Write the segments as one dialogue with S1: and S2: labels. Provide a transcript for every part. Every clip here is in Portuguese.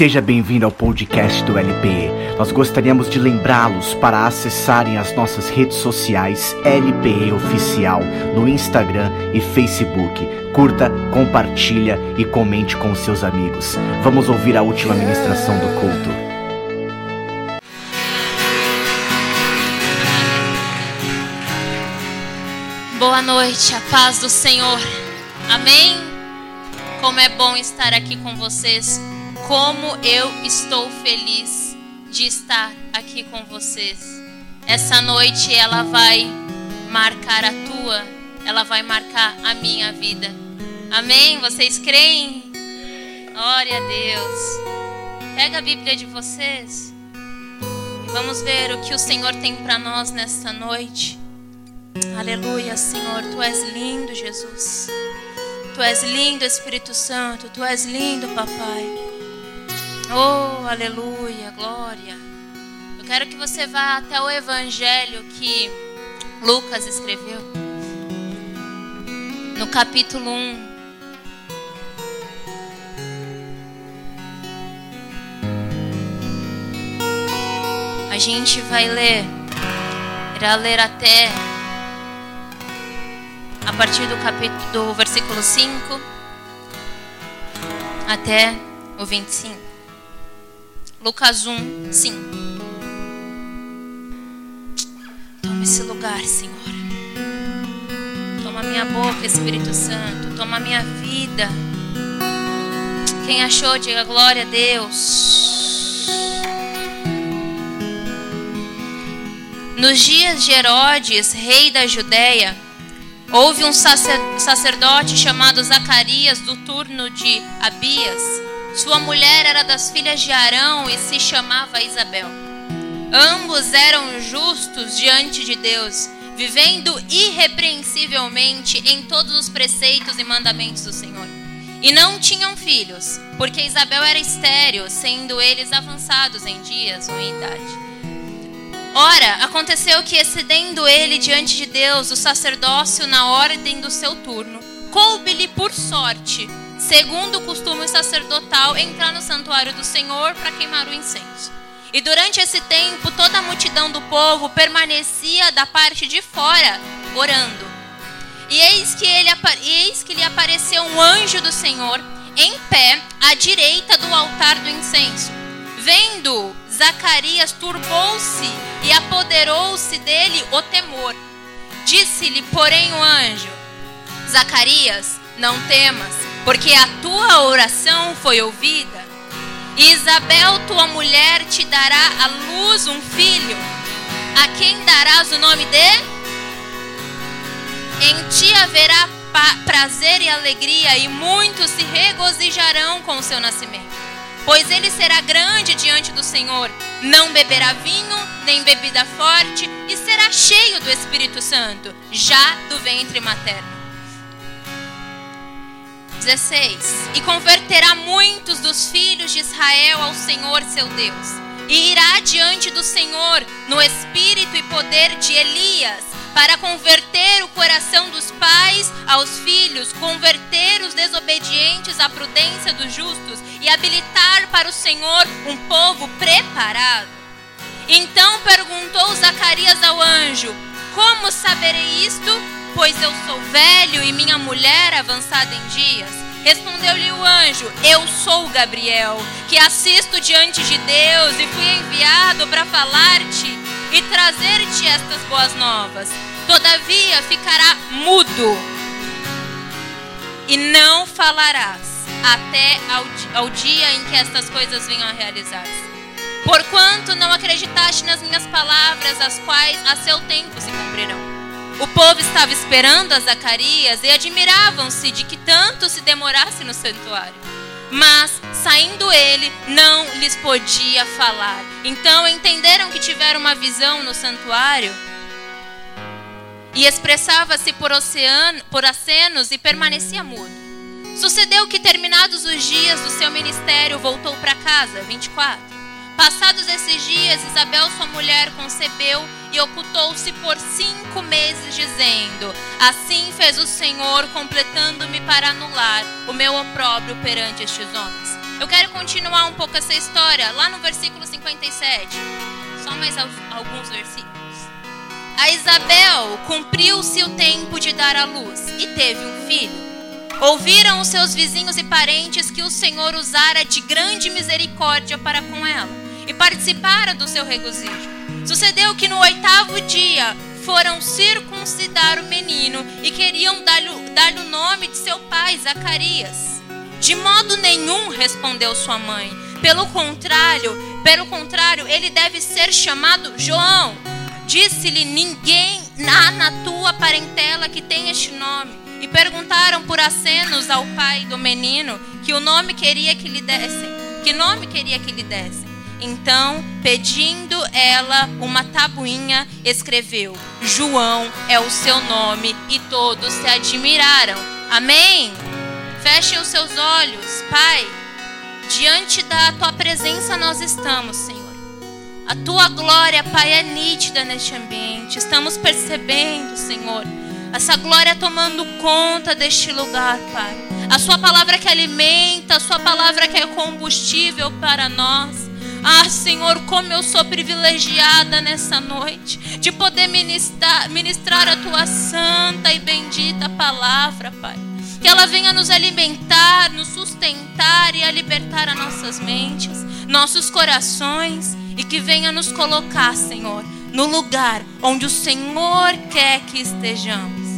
S1: Seja bem-vindo ao podcast do LPE. Nós gostaríamos de lembrá-los para acessarem as nossas redes sociais LPE Oficial no Instagram e Facebook. Curta, compartilha e comente com seus amigos. Vamos ouvir a última ministração do culto.
S2: Boa noite, a paz do Senhor. Amém? Como é bom estar aqui com vocês. Como eu estou feliz de estar aqui com vocês. Essa noite ela vai marcar a tua, ela vai marcar a minha vida. Amém? Vocês creem? Glória a Deus. Pega a Bíblia de vocês e vamos ver o que o Senhor tem para nós nesta noite. Aleluia, Senhor. Tu és lindo, Jesus. Tu és lindo, Espírito Santo. Tu és lindo, Papai. Oh, aleluia, glória. Eu quero que você vá até o evangelho que Lucas escreveu. No capítulo 1. A gente vai ler, irá ler até a partir do capítulo do versículo 5 até o 25. Lucas 1, 5. Toma esse lugar, Senhor. Toma minha boca, Espírito Santo. Toma minha vida. Quem achou, diga glória a Deus. Nos dias de Herodes, rei da Judéia, Houve um sacerdote chamado Zacarias do turno de Abias. Sua mulher era das filhas de Arão e se chamava Isabel. Ambos eram justos diante de Deus, vivendo irrepreensivelmente em todos os preceitos e mandamentos do Senhor. E não tinham filhos, porque Isabel era estéril, sendo eles avançados em dias ou em idade. Ora, aconteceu que, excedendo ele diante de Deus o sacerdócio na ordem do seu turno, coube-lhe por sorte, segundo o costume sacerdotal, entrar no santuário do Senhor para queimar o incenso. E durante esse tempo, toda a multidão do povo permanecia da parte de fora, orando. E eis que, ele, eis que lhe apareceu um anjo do Senhor, em pé, à direita do altar do incenso. Vendo Zacarias turbou-se e apoderou-se dele o temor. Disse-lhe, porém, o anjo: Zacarias, não temas, porque a tua oração foi ouvida. E Isabel, tua mulher, te dará à luz um filho, a quem darás o nome de? Em ti haverá prazer e alegria, e muitos se regozijarão com o seu nascimento pois ele será grande diante do Senhor. Não beberá vinho, nem bebida forte, e será cheio do Espírito Santo, já do ventre materno. 16. E converterá muitos dos filhos de Israel ao Senhor seu Deus, e irá diante do Senhor no espírito e poder de Elias para converter o coração dos pais aos filhos, converter os desobedientes à prudência dos justos e habilitar para o Senhor um povo preparado. Então perguntou Zacarias ao anjo: Como saberei isto? Pois eu sou velho e minha mulher avançada em dias. Respondeu-lhe o anjo: Eu sou Gabriel, que assisto diante de Deus e fui enviado para falar-te e trazer-te estas boas novas. Todavia ficará mudo e não falarás até ao, ao dia em que estas coisas venham a realizar-se. Porquanto não acreditaste nas minhas palavras, as quais a seu tempo se cumprirão. O povo estava esperando a Zacarias e admiravam-se de que tanto se demorasse no santuário. Mas, saindo ele, não lhes podia falar. Então entenderam que tiveram uma visão no santuário e expressava-se por, por acenos e permanecia mudo. Sucedeu que, terminados os dias do seu ministério, voltou para casa. 24. Passados esses dias, Isabel, sua mulher, concebeu e ocultou-se por cinco meses, dizendo: Assim fez o Senhor, completando-me para anular o meu opróbrio perante estes homens. Eu quero continuar um pouco essa história, lá no versículo 57. Só mais alguns versículos. A Isabel cumpriu-se o tempo de dar à luz e teve um filho. Ouviram os seus vizinhos e parentes que o Senhor usara de grande misericórdia para com ela e participaram do seu regozijo. Sucedeu que no oitavo dia foram circuncidar o menino e queriam dar-lhe dar o nome de seu pai, Zacarias. De modo nenhum, respondeu sua mãe. Pelo contrário, pelo contrário, ele deve ser chamado João. Disse-lhe: Ninguém há na tua parentela que tem este nome. E perguntaram por acenos ao pai do menino que o nome queria que lhe dessem. Que nome queria que lhe dessem? Então, pedindo ela uma tabuinha, escreveu: João é o seu nome, e todos se admiraram. Amém? Feche os seus olhos, Pai. Diante da tua presença nós estamos, Senhor. A tua glória, Pai, é nítida neste ambiente. Estamos percebendo, Senhor essa glória tomando conta deste lugar, Pai. A Sua palavra que alimenta, a Sua palavra que é combustível para nós. Ah, Senhor, como eu sou privilegiada nessa noite de poder ministrar, ministrar a Tua santa e bendita palavra, Pai. Que ela venha nos alimentar, nos sustentar e a libertar as nossas mentes, nossos corações e que venha nos colocar, Senhor, no lugar onde o Senhor quer que estejamos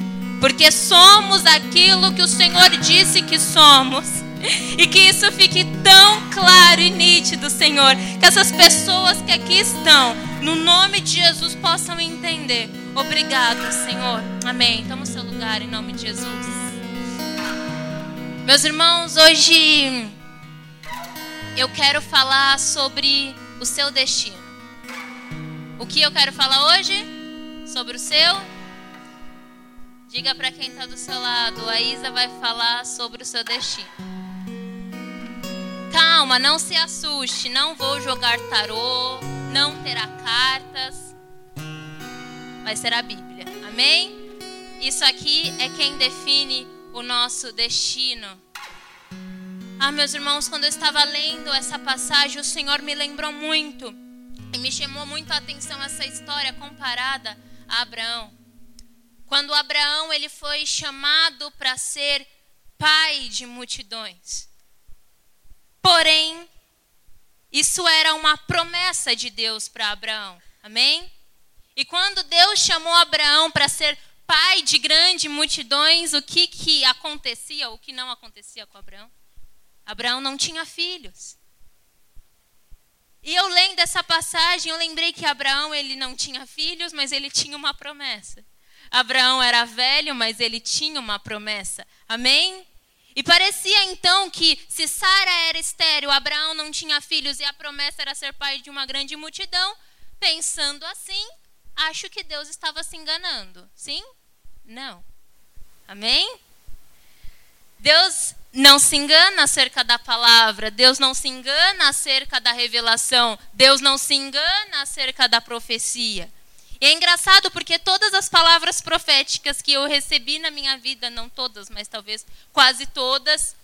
S2: porque somos aquilo que o Senhor disse que somos. E que isso fique tão claro e nítido, Senhor, que essas pessoas que aqui estão, no nome de Jesus, possam entender. Obrigado, Senhor. Amém. Toma o seu lugar em nome de Jesus. Meus irmãos, hoje eu quero falar sobre o seu destino. O que eu quero falar hoje? Sobre o seu Diga para quem está do seu lado, a Isa vai falar sobre o seu destino. Calma, não se assuste, não vou jogar tarô, não terá cartas, vai ser a Bíblia. Amém? Isso aqui é quem define o nosso destino. Ah, meus irmãos, quando eu estava lendo essa passagem, o Senhor me lembrou muito e me chamou muito a atenção essa história comparada a Abraão. Quando Abraão ele foi chamado para ser pai de multidões. Porém, isso era uma promessa de Deus para Abraão. Amém? E quando Deus chamou Abraão para ser pai de grandes multidões, o que, que acontecia, o que não acontecia com Abraão? Abraão não tinha filhos. E eu lendo essa passagem, eu lembrei que Abraão ele não tinha filhos, mas ele tinha uma promessa. Abraão era velho, mas ele tinha uma promessa. Amém? E parecia então que se Sara era estéril, Abraão não tinha filhos e a promessa era ser pai de uma grande multidão, pensando assim, acho que Deus estava se enganando. Sim? Não. Amém? Deus não se engana acerca da palavra, Deus não se engana acerca da revelação, Deus não se engana acerca da profecia. E é engraçado porque todas as palavras proféticas que eu recebi na minha vida, não todas, mas talvez quase todas,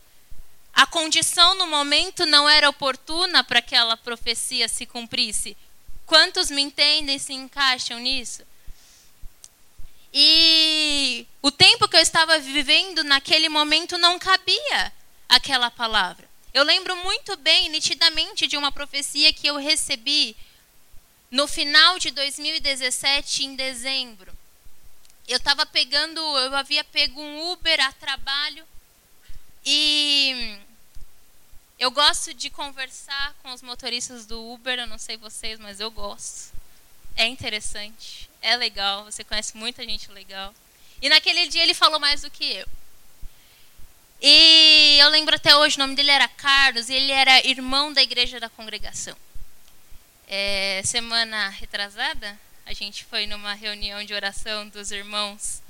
S2: a condição no momento não era oportuna para que aquela profecia se cumprisse. Quantos me entendem e se encaixam nisso? E o tempo que eu estava vivendo naquele momento não cabia aquela palavra. Eu lembro muito bem, nitidamente, de uma profecia que eu recebi no final de 2017, em dezembro, eu estava pegando, eu havia pego um Uber a trabalho e eu gosto de conversar com os motoristas do Uber, eu não sei vocês, mas eu gosto. É interessante, é legal, você conhece muita gente legal. E naquele dia ele falou mais do que eu. E eu lembro até hoje, o nome dele era Carlos, e ele era irmão da igreja da congregação. É, semana retrasada, a gente foi numa reunião de oração dos irmãos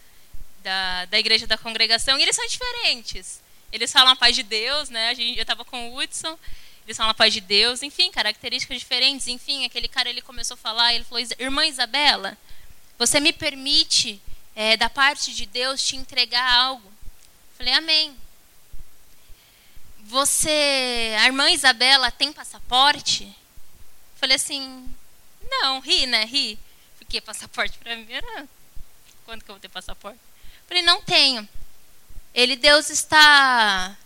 S2: da, da igreja da congregação e eles são diferentes. Eles falam a paz de Deus, né? A gente, eu estava com o Hudson, eles falam a paz de Deus, enfim, características diferentes. Enfim, aquele cara ele começou a falar, ele falou: Irmã Isabela, você me permite, é, da parte de Deus, te entregar algo? Eu falei: Amém. você, a irmã Isabela tem passaporte? Falei assim, não, ri, né, ri. Porque passaporte para mim era, quando que eu vou ter passaporte? Falei, não tenho. Ele, Deus está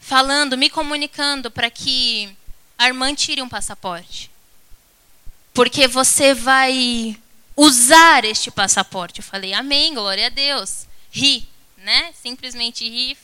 S2: falando, me comunicando para que a irmã tire um passaporte. Porque você vai usar este passaporte. Eu falei, amém, glória a Deus. Ri, né? Simplesmente ri.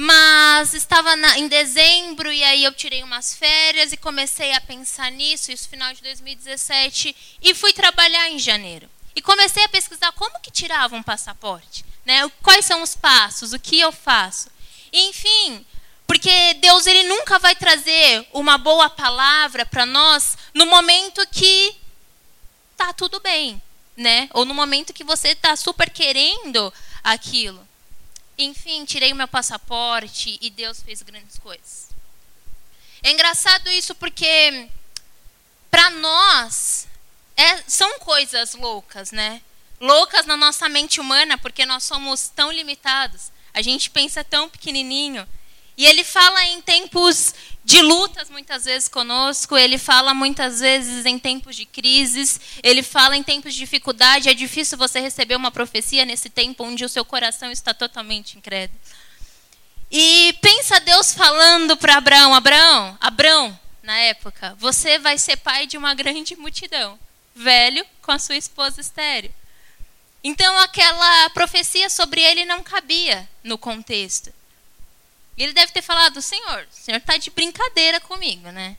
S2: Mas estava na, em dezembro e aí eu tirei umas férias e comecei a pensar nisso, isso final de 2017, e fui trabalhar em janeiro. E comecei a pesquisar como que tirava um passaporte, né? Quais são os passos, o que eu faço. Enfim, porque Deus ele nunca vai trazer uma boa palavra para nós no momento que tá tudo bem, né? Ou no momento que você está super querendo aquilo. Enfim, tirei o meu passaporte e Deus fez grandes coisas. É engraçado isso porque para nós é, são coisas loucas, né? Loucas na nossa mente humana porque nós somos tão limitados. A gente pensa tão pequenininho e ele fala em tempos de lutas muitas vezes conosco, ele fala muitas vezes em tempos de crises, ele fala em tempos de dificuldade. É difícil você receber uma profecia nesse tempo onde o seu coração está totalmente incrédulo. E pensa Deus falando para Abraão: Abraão, Abraão, na época, você vai ser pai de uma grande multidão, velho com a sua esposa estéreo. Então aquela profecia sobre ele não cabia no contexto. E ele deve ter falado: Senhor, o senhor está de brincadeira comigo, né?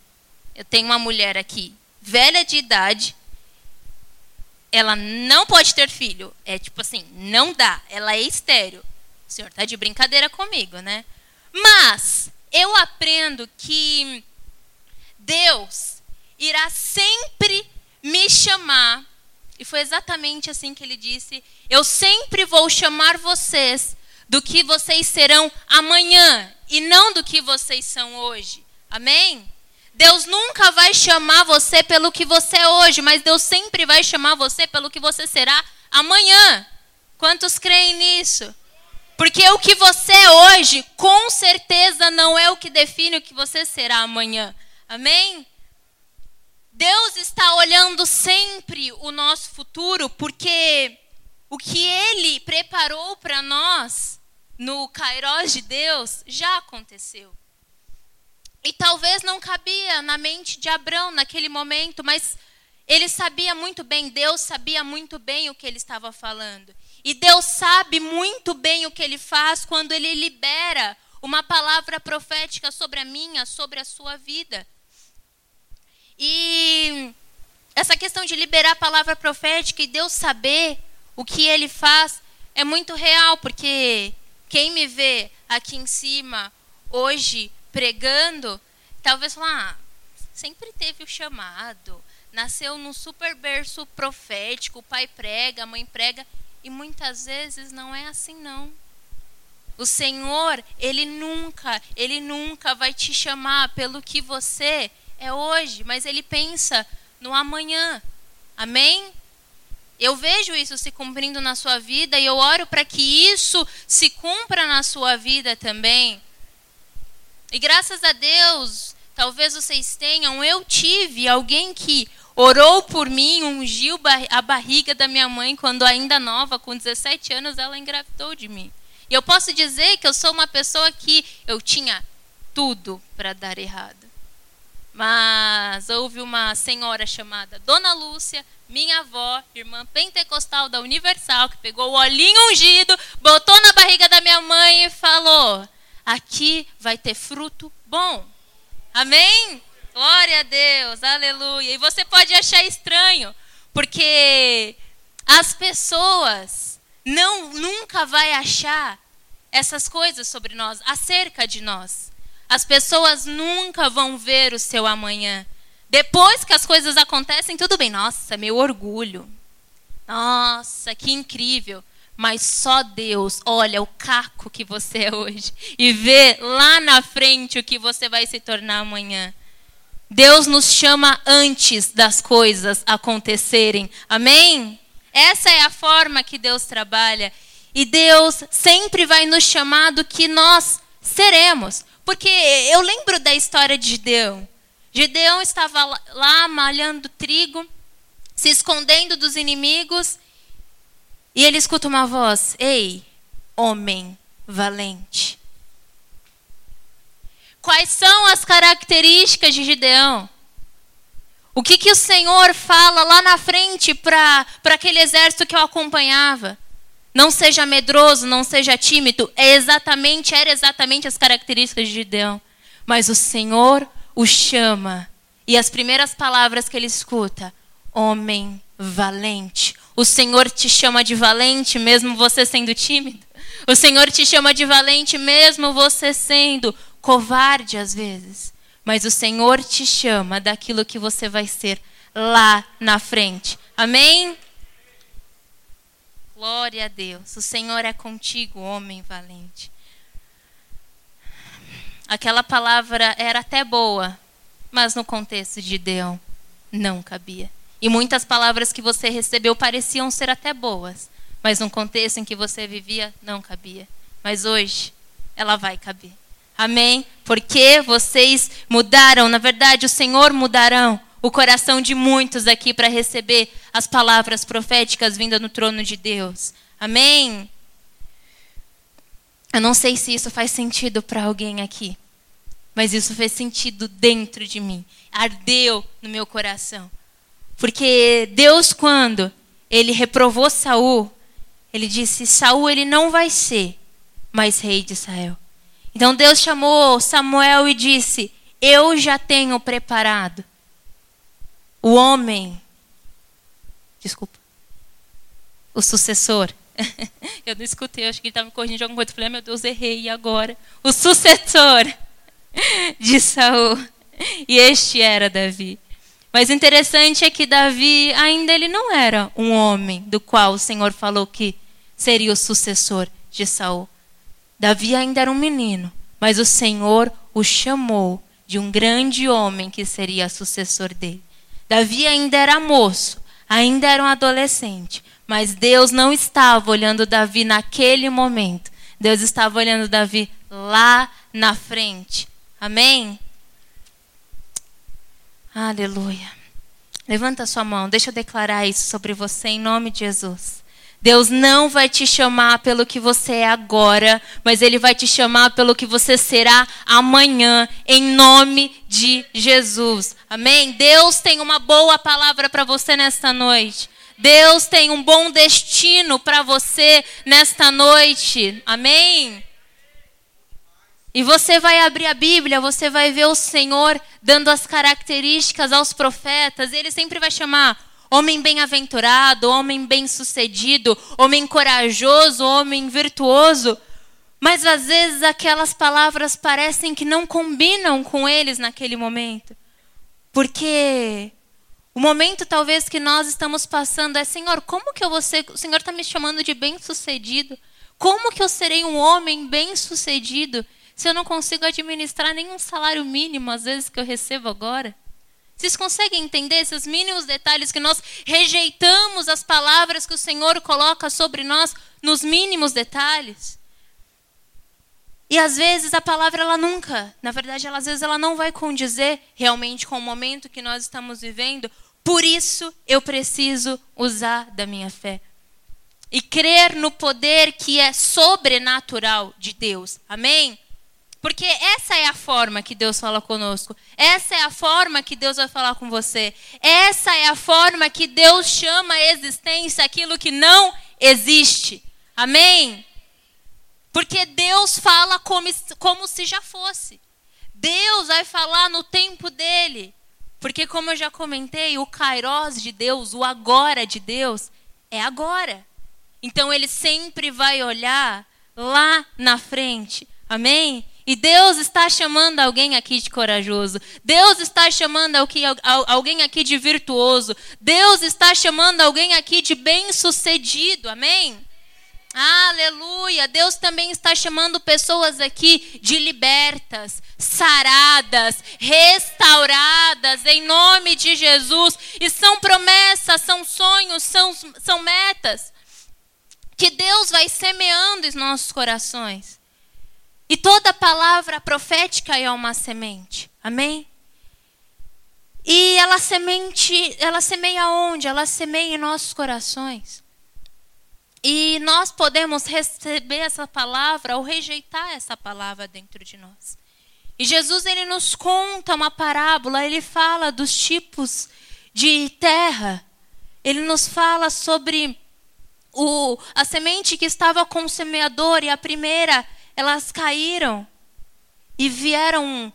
S2: Eu tenho uma mulher aqui, velha de idade, ela não pode ter filho. É tipo assim, não dá, ela é estéreo. O senhor está de brincadeira comigo, né? Mas eu aprendo que Deus irá sempre me chamar. E foi exatamente assim que ele disse: Eu sempre vou chamar vocês do que vocês serão amanhã e não do que vocês são hoje. Amém? Deus nunca vai chamar você pelo que você é hoje, mas Deus sempre vai chamar você pelo que você será amanhã. Quantos creem nisso? Porque o que você é hoje, com certeza não é o que define o que você será amanhã. Amém? Deus está olhando sempre o nosso futuro, porque o que Ele preparou para nós no Kairos de Deus já aconteceu. E talvez não cabia na mente de Abraão naquele momento, mas ele sabia muito bem, Deus sabia muito bem o que ele estava falando. E Deus sabe muito bem o que ele faz quando ele libera uma palavra profética sobre a minha, sobre a sua vida. E essa questão de liberar a palavra profética e Deus saber o que ele faz é muito real, porque quem me vê aqui em cima hoje pregando, talvez fale, ah, sempre teve o chamado, nasceu num super berço profético, o pai prega, a mãe prega, e muitas vezes não é assim não. O Senhor, ele nunca, ele nunca vai te chamar pelo que você é hoje, mas ele pensa no amanhã. Amém? Eu vejo isso se cumprindo na sua vida e eu oro para que isso se cumpra na sua vida também. E graças a Deus, talvez vocês tenham, eu tive alguém que orou por mim, ungiu a barriga da minha mãe quando ainda nova, com 17 anos, ela engravidou de mim. E eu posso dizer que eu sou uma pessoa que eu tinha tudo para dar errado. Mas houve uma senhora chamada Dona Lúcia, minha avó, irmã pentecostal da Universal, que pegou o olhinho ungido, botou na barriga da minha mãe e falou: Aqui vai ter fruto bom. Amém? Glória a Deus, aleluia. E você pode achar estranho, porque as pessoas não nunca vai achar essas coisas sobre nós, acerca de nós. As pessoas nunca vão ver o seu amanhã. Depois que as coisas acontecem, tudo bem. Nossa, meu orgulho. Nossa, que incrível. Mas só Deus olha o caco que você é hoje e vê lá na frente o que você vai se tornar amanhã. Deus nos chama antes das coisas acontecerem. Amém? Essa é a forma que Deus trabalha. E Deus sempre vai nos chamar do que nós seremos. Porque eu lembro da história de Gideão. Gideão estava lá malhando trigo, se escondendo dos inimigos, e ele escuta uma voz: Ei, homem valente. Quais são as características de Gideão? O que, que o Senhor fala lá na frente para aquele exército que eu acompanhava? Não seja medroso, não seja tímido. É exatamente, era exatamente as características de Gideão. Mas o Senhor o chama. E as primeiras palavras que ele escuta: homem valente. O Senhor te chama de valente mesmo você sendo tímido. O Senhor te chama de valente mesmo você sendo covarde às vezes. Mas o Senhor te chama daquilo que você vai ser lá na frente. Amém? Glória a Deus. O Senhor é contigo, homem valente. Aquela palavra era até boa, mas no contexto de Deão não cabia. E muitas palavras que você recebeu pareciam ser até boas, mas no contexto em que você vivia não cabia. Mas hoje ela vai caber. Amém? Porque vocês mudaram, na verdade, o Senhor mudarão o coração de muitos aqui para receber as palavras proféticas vindas no trono de Deus. Amém? Eu não sei se isso faz sentido para alguém aqui, mas isso fez sentido dentro de mim, ardeu no meu coração. Porque Deus quando ele reprovou Saul, ele disse: Saul ele não vai ser mais rei de Israel. Então Deus chamou Samuel e disse: Eu já tenho preparado o homem, desculpa, o sucessor. eu não escutei, acho que ele estava me corrigindo de alguma coisa. Eu falei, ah, meu Deus, errei, e agora? O sucessor de Saul. E este era Davi. Mas interessante é que Davi ainda ele não era um homem do qual o Senhor falou que seria o sucessor de Saul. Davi ainda era um menino, mas o Senhor o chamou de um grande homem que seria sucessor dele. Davi ainda era moço, ainda era um adolescente, mas Deus não estava olhando Davi naquele momento. Deus estava olhando Davi lá na frente. Amém? Aleluia. Levanta sua mão, deixa eu declarar isso sobre você em nome de Jesus. Deus não vai te chamar pelo que você é agora, mas Ele vai te chamar pelo que você será amanhã, em nome de Jesus. Amém? Deus tem uma boa palavra para você nesta noite. Deus tem um bom destino para você nesta noite. Amém? E você vai abrir a Bíblia, você vai ver o Senhor dando as características aos profetas. Ele sempre vai chamar homem bem-aventurado, homem bem-sucedido, homem corajoso, homem virtuoso. Mas às vezes aquelas palavras parecem que não combinam com eles naquele momento. Porque o momento talvez que nós estamos passando é, Senhor, como que eu vou ser, o Senhor está me chamando de bem-sucedido? Como que eu serei um homem bem-sucedido se eu não consigo administrar nenhum salário mínimo às vezes que eu recebo agora? Vocês conseguem entender esses mínimos detalhes que nós rejeitamos as palavras que o Senhor coloca sobre nós nos mínimos detalhes? E às vezes a palavra ela nunca, na verdade, ela, às vezes ela não vai condizer realmente com o momento que nós estamos vivendo. Por isso eu preciso usar da minha fé e crer no poder que é sobrenatural de Deus. Amém? Porque essa é a forma que Deus fala conosco. Essa é a forma que Deus vai falar com você. Essa é a forma que Deus chama a existência aquilo que não existe. Amém? Porque Deus fala como, como se já fosse. Deus vai falar no tempo dele. Porque, como eu já comentei, o kairos de Deus, o agora de Deus, é agora. Então, ele sempre vai olhar lá na frente. Amém? E Deus está chamando alguém aqui de corajoso. Deus está chamando alguém aqui de virtuoso. Deus está chamando alguém aqui de bem-sucedido. Amém? Aleluia! Deus também está chamando pessoas aqui de libertas, saradas, restauradas, em nome de Jesus. E são promessas, são sonhos, são, são metas que Deus vai semeando em nossos corações. E toda palavra profética é uma semente. Amém? E ela semente, ela semeia onde? Ela semeia em nossos corações. E nós podemos receber essa palavra ou rejeitar essa palavra dentro de nós. E Jesus ele nos conta uma parábola, ele fala dos tipos de terra. Ele nos fala sobre o, a semente que estava com o semeador e a primeira, elas caíram e vieram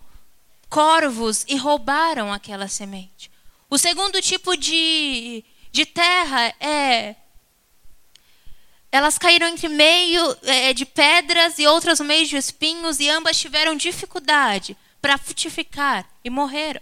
S2: corvos e roubaram aquela semente. O segundo tipo de, de terra é. Elas caíram entre meio é, de pedras e outras no meio de espinhos, e ambas tiveram dificuldade para frutificar e morreram.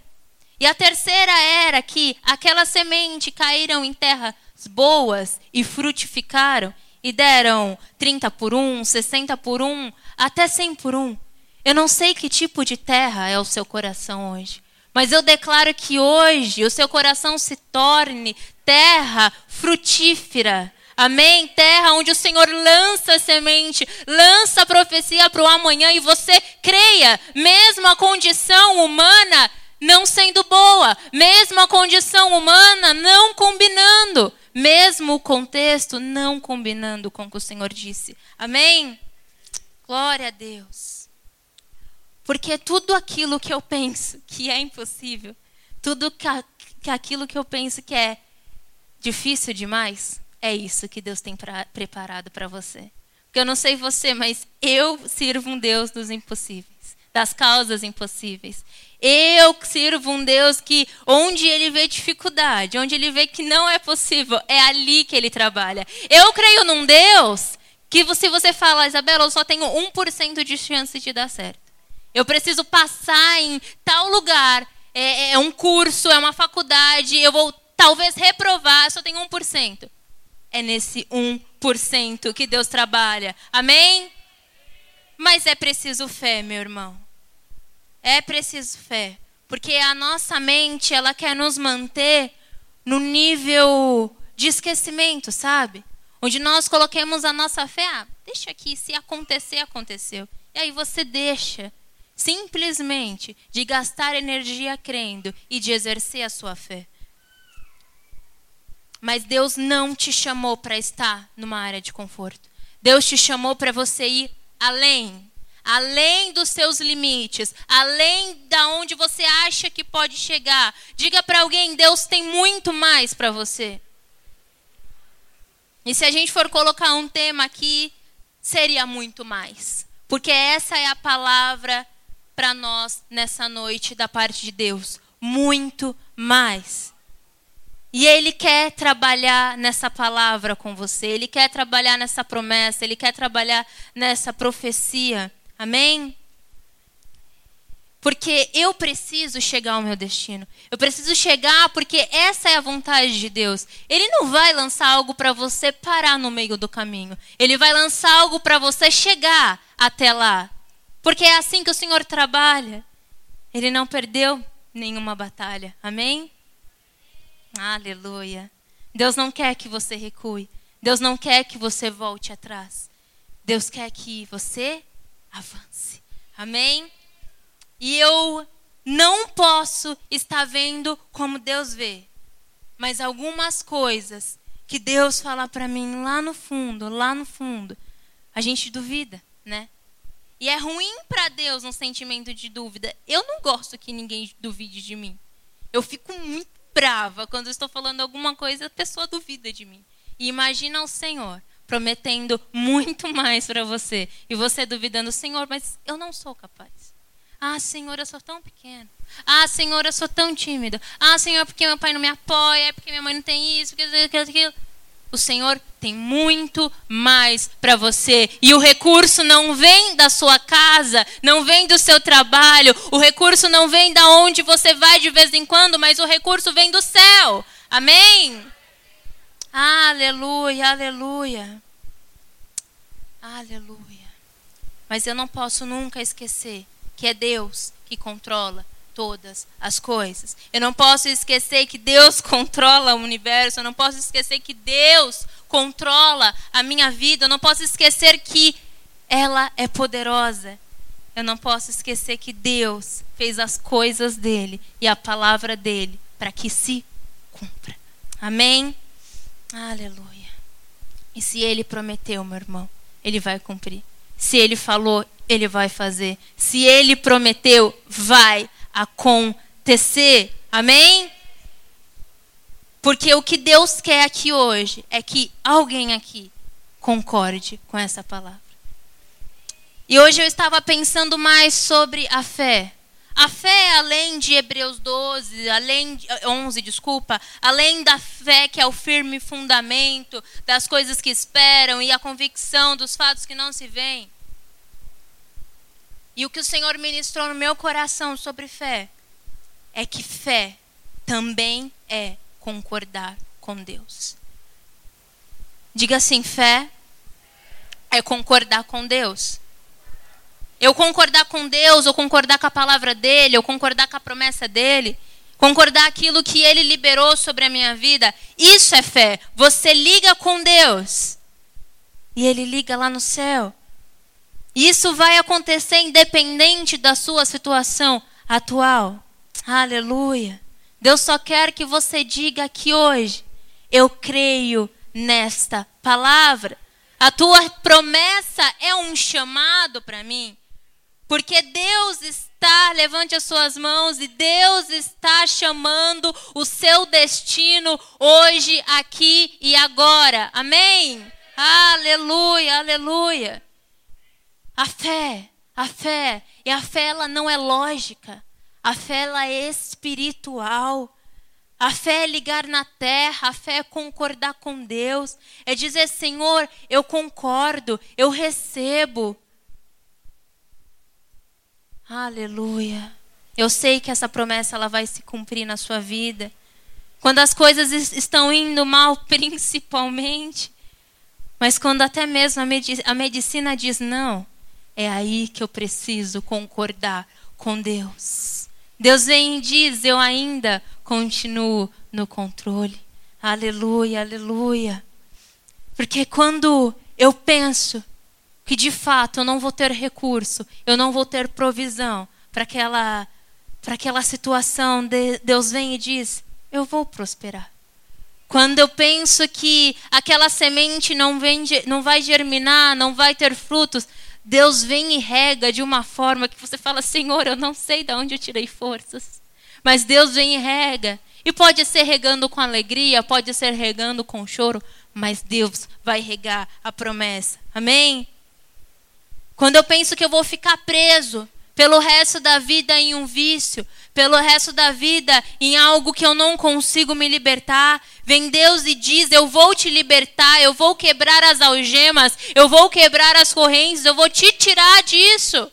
S2: E a terceira era que aquela semente caíram em terras boas e frutificaram, e deram 30 por 1, 60 por 1, até 100 por 1. Eu não sei que tipo de terra é o seu coração hoje, mas eu declaro que hoje o seu coração se torne terra frutífera. Amém? Terra onde o Senhor lança semente, lança profecia para o amanhã e você creia, mesmo a condição humana não sendo boa, mesmo a condição humana não combinando, mesmo o contexto não combinando com o que o Senhor disse. Amém? Glória a Deus. Porque tudo aquilo que eu penso que é impossível, tudo que, aquilo que eu penso que é difícil demais, é isso que Deus tem pra, preparado para você. Porque eu não sei você, mas eu sirvo um Deus dos impossíveis, das causas impossíveis. Eu sirvo um Deus que, onde ele vê dificuldade, onde ele vê que não é possível, é ali que ele trabalha. Eu creio num Deus que, se você fala, Isabela, eu só tenho 1% de chance de dar certo. Eu preciso passar em tal lugar. É, é um curso, é uma faculdade. Eu vou talvez reprovar, só tenho 1%. É nesse 1% que Deus trabalha. Amém? Mas é preciso fé, meu irmão. É preciso fé. Porque a nossa mente, ela quer nos manter no nível de esquecimento, sabe? Onde nós coloquemos a nossa fé, ah, deixa aqui, se acontecer, aconteceu. E aí você deixa simplesmente de gastar energia crendo e de exercer a sua fé. Mas Deus não te chamou para estar numa área de conforto. Deus te chamou para você ir além, além dos seus limites, além da onde você acha que pode chegar. Diga para alguém, Deus tem muito mais para você. E se a gente for colocar um tema aqui, seria muito mais. Porque essa é a palavra para nós nessa noite da parte de Deus. Muito mais. E Ele quer trabalhar nessa palavra com você, Ele quer trabalhar nessa promessa, Ele quer trabalhar nessa profecia. Amém? Porque eu preciso chegar ao meu destino. Eu preciso chegar porque essa é a vontade de Deus. Ele não vai lançar algo para você parar no meio do caminho. Ele vai lançar algo para você chegar até lá. Porque é assim que o Senhor trabalha. Ele não perdeu nenhuma batalha. Amém? Aleluia. Deus não quer que você recue. Deus não quer que você volte atrás. Deus quer que você avance. Amém? E eu não posso estar vendo como Deus vê. Mas algumas coisas que Deus fala para mim lá no fundo, lá no fundo, a gente duvida, né? E é ruim para Deus um sentimento de dúvida. Eu não gosto que ninguém duvide de mim. Eu fico muito brava quando estou falando alguma coisa, a pessoa duvida de mim. E imagina o Senhor prometendo muito mais para você e você duvidando, Senhor, mas eu não sou capaz. Ah, Senhor, eu sou tão pequeno. Ah, Senhor, eu sou tão tímido. Ah, Senhor, porque meu pai não me apoia, porque minha mãe não tem isso, porque aquilo o Senhor tem muito mais para você. E o recurso não vem da sua casa, não vem do seu trabalho, o recurso não vem da onde você vai de vez em quando, mas o recurso vem do céu. Amém? Aleluia, aleluia. Aleluia. Mas eu não posso nunca esquecer que é Deus que controla todas as coisas. Eu não posso esquecer que Deus controla o universo, eu não posso esquecer que Deus controla a minha vida, eu não posso esquecer que ela é poderosa. eu não posso esquecer que Deus fez as coisas dele e a palavra dele para que se cumpra. Amém? Aleluia. E se ele prometeu, meu irmão, ele vai cumprir. Se ele falou, ele vai fazer. Se ele prometeu, vai acontecer. Amém? Porque o que Deus quer aqui hoje é que alguém aqui concorde com essa palavra. E hoje eu estava pensando mais sobre a fé. A fé, além de Hebreus 12, além de, 11, desculpa, além da fé que é o firme fundamento das coisas que esperam e a convicção dos fatos que não se veem. E o que o Senhor ministrou no meu coração sobre fé é que fé também é concordar com Deus. Diga assim: fé é concordar com Deus. Eu concordar com Deus, ou concordar com a palavra dele, ou concordar com a promessa dele, concordar aquilo que ele liberou sobre a minha vida, isso é fé. Você liga com Deus e ele liga lá no céu. Isso vai acontecer independente da sua situação atual. Aleluia. Deus só quer que você diga aqui hoje: eu creio nesta palavra. A tua promessa é um chamado para mim. Porque Deus está, levante as suas mãos, e Deus está chamando o seu destino hoje, aqui e agora. Amém? Aleluia, aleluia. A fé, a fé, e a fé ela não é lógica. A fé ela é espiritual. A fé é ligar na terra, a fé é concordar com Deus, é dizer: Senhor, eu concordo, eu recebo. Aleluia. Eu sei que essa promessa ela vai se cumprir na sua vida. Quando as coisas estão indo mal, principalmente. Mas quando até mesmo a medicina diz não, é aí que eu preciso concordar com Deus. Deus vem e diz: Eu ainda continuo no controle. Aleluia, aleluia. Porque quando eu penso que de fato eu não vou ter recurso, eu não vou ter provisão para aquela, para aquela situação, Deus vem e diz: Eu vou prosperar. Quando eu penso que aquela semente não, vem, não vai germinar, não vai ter frutos, Deus vem e rega de uma forma que você fala: Senhor, eu não sei de onde eu tirei forças. Mas Deus vem e rega. E pode ser regando com alegria, pode ser regando com choro, mas Deus vai regar a promessa. Amém? Quando eu penso que eu vou ficar preso pelo resto da vida em um vício, pelo resto da vida em algo que eu não consigo me libertar. Vem Deus e diz: Eu vou te libertar, eu vou quebrar as algemas, eu vou quebrar as correntes, eu vou te tirar disso.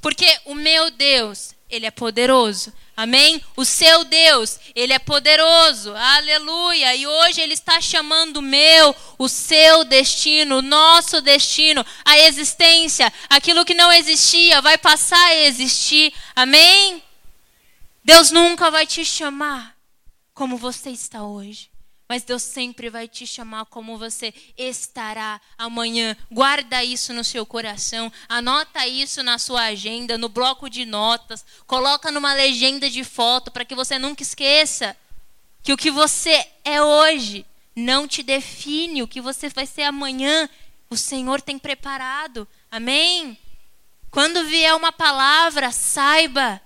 S2: Porque o meu Deus, Ele é poderoso. Amém? O seu Deus, Ele é poderoso. Aleluia. E hoje Ele está chamando o meu, o seu destino, o nosso destino, a existência. Aquilo que não existia vai passar a existir. Amém? Deus nunca vai te chamar como você está hoje. Mas Deus sempre vai te chamar como você estará amanhã. Guarda isso no seu coração, anota isso na sua agenda, no bloco de notas, coloca numa legenda de foto para que você nunca esqueça que o que você é hoje não te define, o que você vai ser amanhã, o Senhor tem preparado. Amém? Quando vier uma palavra, saiba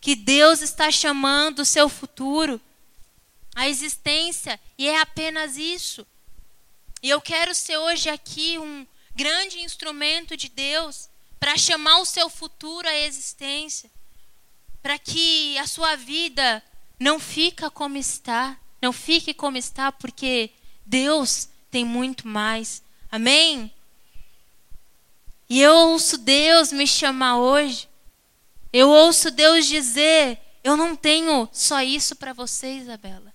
S2: que Deus está chamando o seu futuro, a existência, e é apenas isso. E eu quero ser hoje aqui um grande instrumento de Deus para chamar o seu futuro à existência, para que a sua vida não fica como está, não fique como está, porque Deus tem muito mais. Amém? E eu ouço Deus me chamar hoje eu ouço Deus dizer: Eu não tenho só isso para você, Isabela.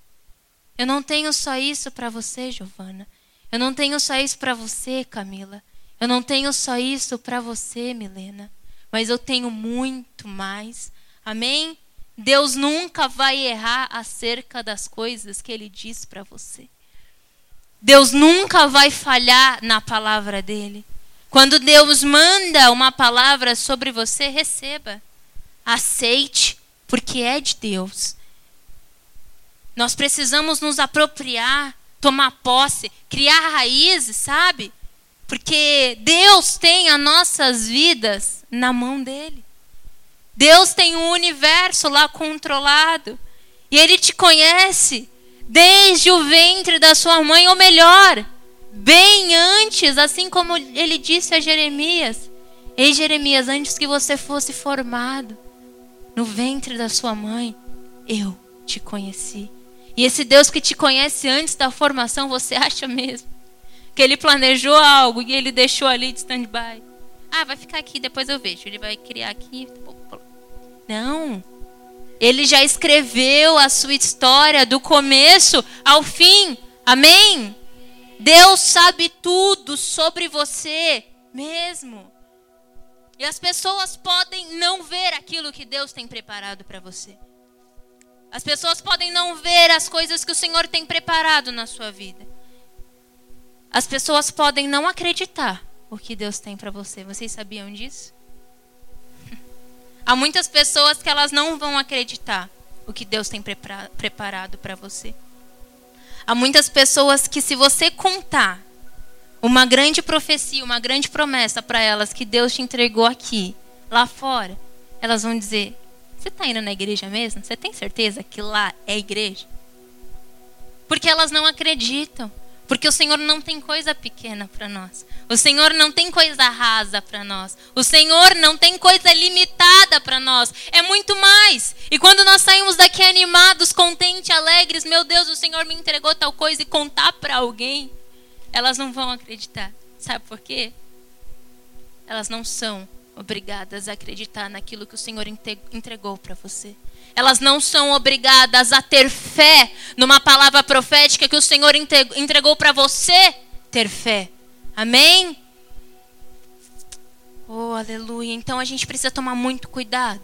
S2: Eu não tenho só isso para você, Giovana. Eu não tenho só isso para você, Camila. Eu não tenho só isso para você, Milena. Mas eu tenho muito mais. Amém? Deus nunca vai errar acerca das coisas que Ele diz para você. Deus nunca vai falhar na palavra dele. Quando Deus manda uma palavra sobre você, receba. Aceite, porque é de Deus. Nós precisamos nos apropriar, tomar posse, criar raízes, sabe? Porque Deus tem as nossas vidas na mão dele. Deus tem o universo lá controlado. E ele te conhece desde o ventre da sua mãe, ou melhor, bem antes, assim como ele disse a Jeremias: Ei, Jeremias, antes que você fosse formado no ventre da sua mãe, eu te conheci. E esse Deus que te conhece antes da formação, você acha mesmo que ele planejou algo e ele deixou ali de stand-by? Ah, vai ficar aqui, depois eu vejo. Ele vai criar aqui. Não. Ele já escreveu a sua história do começo ao fim. Amém? Deus sabe tudo sobre você mesmo. E as pessoas podem não ver aquilo que Deus tem preparado para você. As pessoas podem não ver as coisas que o Senhor tem preparado na sua vida. As pessoas podem não acreditar o que Deus tem para você. Vocês sabiam disso? Há muitas pessoas que elas não vão acreditar o que Deus tem preparado para você. Há muitas pessoas que, se você contar uma grande profecia, uma grande promessa para elas que Deus te entregou aqui, lá fora, elas vão dizer: Você está indo na igreja mesmo? Você tem certeza que lá é igreja? Porque elas não acreditam. Porque o Senhor não tem coisa pequena para nós. O Senhor não tem coisa rasa para nós. O Senhor não tem coisa limitada para nós. É muito mais. E quando nós saímos daqui animados, contentes, alegres, meu Deus, o Senhor me entregou tal coisa e contar para alguém, elas não vão acreditar. Sabe por quê? Elas não são obrigadas a acreditar naquilo que o Senhor entregou para você. Elas não são obrigadas a ter fé numa palavra profética que o Senhor entregou para você ter fé. Amém? Oh, aleluia. Então a gente precisa tomar muito cuidado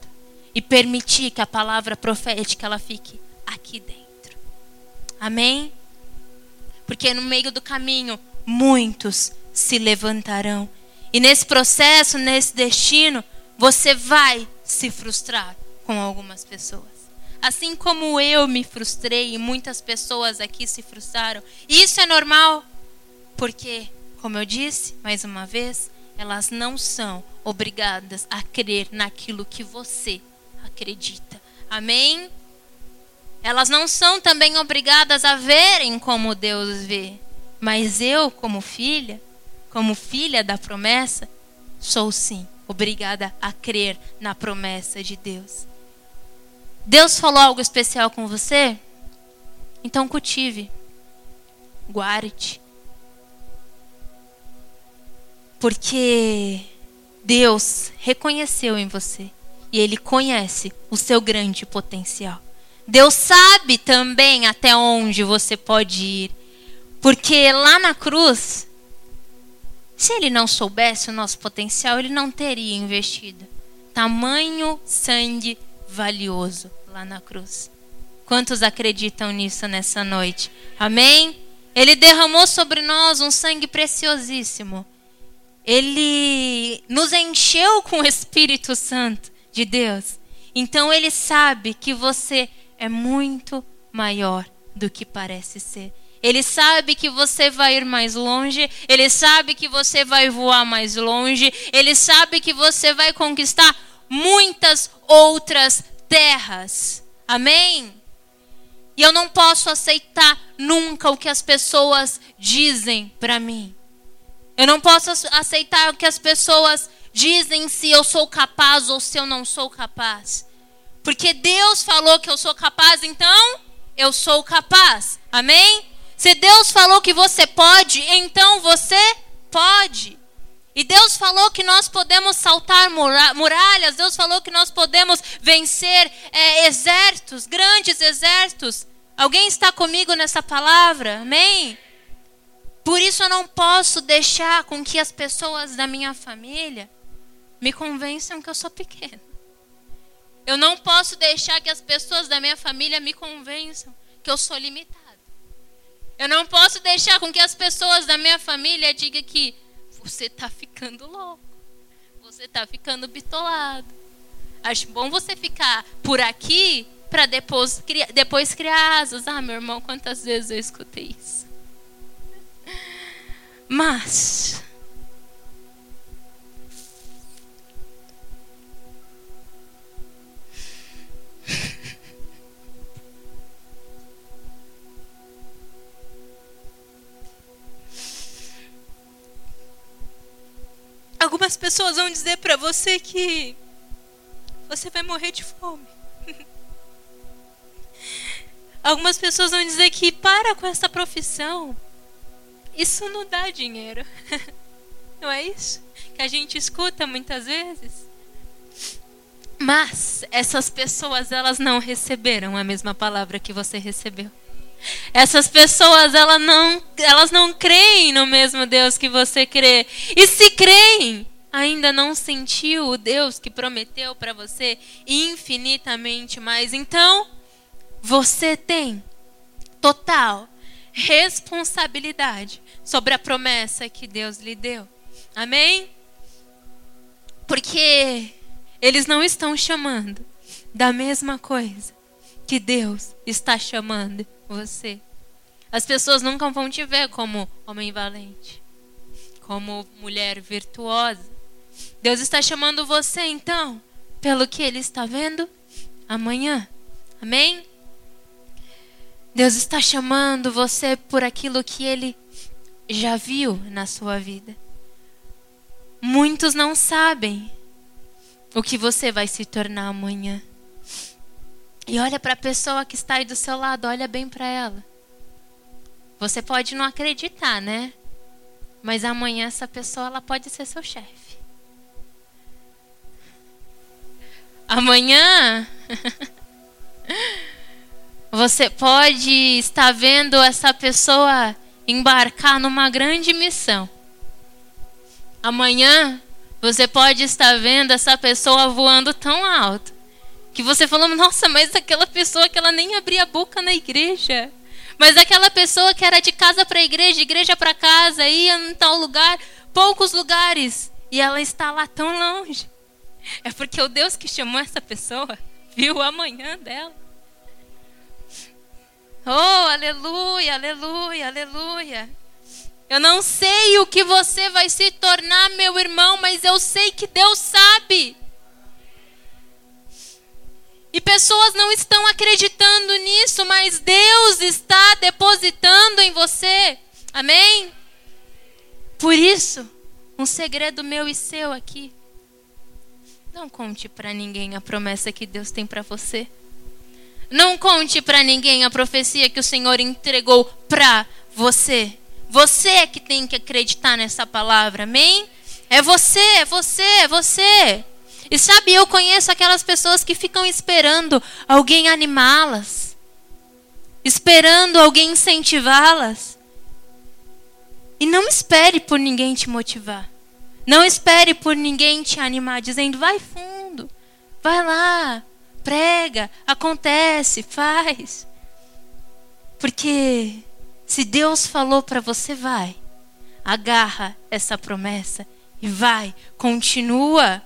S2: e permitir que a palavra profética ela fique aqui dentro. Amém? Porque no meio do caminho muitos se levantarão. E nesse processo, nesse destino, você vai se frustrar com algumas pessoas. Assim como eu me frustrei e muitas pessoas aqui se frustraram. Isso é normal, porque, como eu disse mais uma vez, elas não são obrigadas a crer naquilo que você acredita. Amém? Elas não são também obrigadas a verem como Deus vê. Mas eu, como filha, como filha da promessa, sou sim obrigada a crer na promessa de Deus. Deus falou algo especial com você? Então cultive. Guarde. Porque Deus reconheceu em você e Ele conhece o seu grande potencial. Deus sabe também até onde você pode ir. Porque lá na cruz, se Ele não soubesse o nosso potencial, Ele não teria investido tamanho sangue valioso lá na cruz. Quantos acreditam nisso nessa noite? Amém? Ele derramou sobre nós um sangue preciosíssimo. Ele nos encheu com o Espírito Santo de Deus. Então ele sabe que você é muito maior do que parece ser. Ele sabe que você vai ir mais longe, ele sabe que você vai voar mais longe, ele sabe que você vai conquistar muitas outras terras. Amém? E eu não posso aceitar nunca o que as pessoas dizem para mim. Eu não posso aceitar o que as pessoas dizem se eu sou capaz ou se eu não sou capaz. Porque Deus falou que eu sou capaz, então eu sou capaz. Amém? Se Deus falou que você pode, então você pode. E Deus falou que nós podemos saltar muralhas, Deus falou que nós podemos vencer é, exércitos, grandes exércitos. Alguém está comigo nessa palavra? Amém? Por isso eu não posso deixar com que as pessoas da minha família me convençam que eu sou pequeno. Eu não posso deixar que as pessoas da minha família me convençam que eu sou limitado. Eu não posso deixar com que as pessoas da minha família digam que você tá ficando louco. Você tá ficando bitolado. Acho bom você ficar por aqui para depois, depois criar asas. Ah, meu irmão, quantas vezes eu escutei isso. Mas Algumas pessoas vão dizer para você que você vai morrer de fome. Algumas pessoas vão dizer que para com essa profissão. Isso não dá dinheiro. Não é isso que a gente escuta muitas vezes? Mas essas pessoas elas não receberam a mesma palavra que você recebeu. Essas pessoas elas não, elas não creem no mesmo Deus que você crê. E se creem, ainda não sentiu o Deus que prometeu para você infinitamente mais. Então, você tem total responsabilidade sobre a promessa que Deus lhe deu. Amém? Porque eles não estão chamando da mesma coisa que Deus está chamando você. As pessoas nunca vão te ver como homem valente, como mulher virtuosa. Deus está chamando você então, pelo que Ele está vendo amanhã. Amém? Deus está chamando você por aquilo que Ele já viu na sua vida. Muitos não sabem o que você vai se tornar amanhã. E olha para a pessoa que está aí do seu lado, olha bem para ela. Você pode não acreditar, né? Mas amanhã essa pessoa ela pode ser seu chefe. Amanhã você pode estar vendo essa pessoa embarcar numa grande missão. Amanhã você pode estar vendo essa pessoa voando tão alto que você falou, nossa, mas aquela pessoa que ela nem abria a boca na igreja. Mas aquela pessoa que era de casa para igreja, igreja para casa, ia em tal lugar, poucos lugares, e ela está lá tão longe. É porque o Deus que chamou essa pessoa viu amanhã dela. Oh, aleluia, aleluia, aleluia. Eu não sei o que você vai se tornar, meu irmão, mas eu sei que Deus sabe. E pessoas não estão acreditando nisso, mas Deus está depositando em você. Amém? Por isso, um segredo meu e seu aqui. Não conte para ninguém a promessa que Deus tem para você. Não conte para ninguém a profecia que o Senhor entregou para você. Você é que tem que acreditar nessa palavra, amém? É você, é você, é você. E sabe, eu conheço aquelas pessoas que ficam esperando alguém animá-las, esperando alguém incentivá-las. E não espere por ninguém te motivar. Não espere por ninguém te animar, dizendo: vai fundo, vai lá, prega, acontece, faz. Porque se Deus falou para você, vai, agarra essa promessa e vai, continua.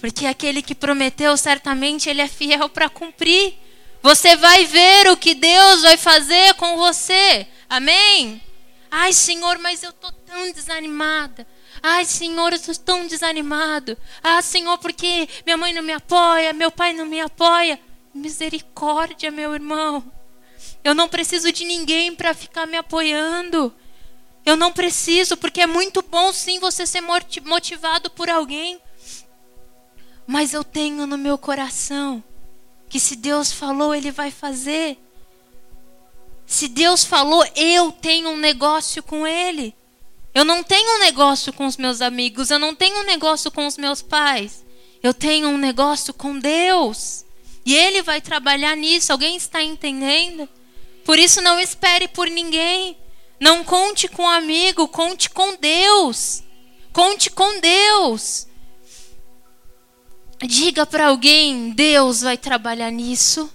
S2: Porque aquele que prometeu, certamente ele é fiel para cumprir. Você vai ver o que Deus vai fazer com você. Amém? Ai, Senhor, mas eu estou tão desanimada. Ai, Senhor, eu estou tão desanimado. Ah, Senhor, porque minha mãe não me apoia, meu pai não me apoia. Misericórdia, meu irmão. Eu não preciso de ninguém para ficar me apoiando. Eu não preciso, porque é muito bom sim você ser motivado por alguém. Mas eu tenho no meu coração que se Deus falou, Ele vai fazer. Se Deus falou, eu tenho um negócio com Ele. Eu não tenho um negócio com os meus amigos, eu não tenho um negócio com os meus pais. Eu tenho um negócio com Deus. E Ele vai trabalhar nisso. Alguém está entendendo? Por isso, não espere por ninguém. Não conte com um amigo, conte com Deus. Conte com Deus. Diga para alguém: Deus vai trabalhar nisso.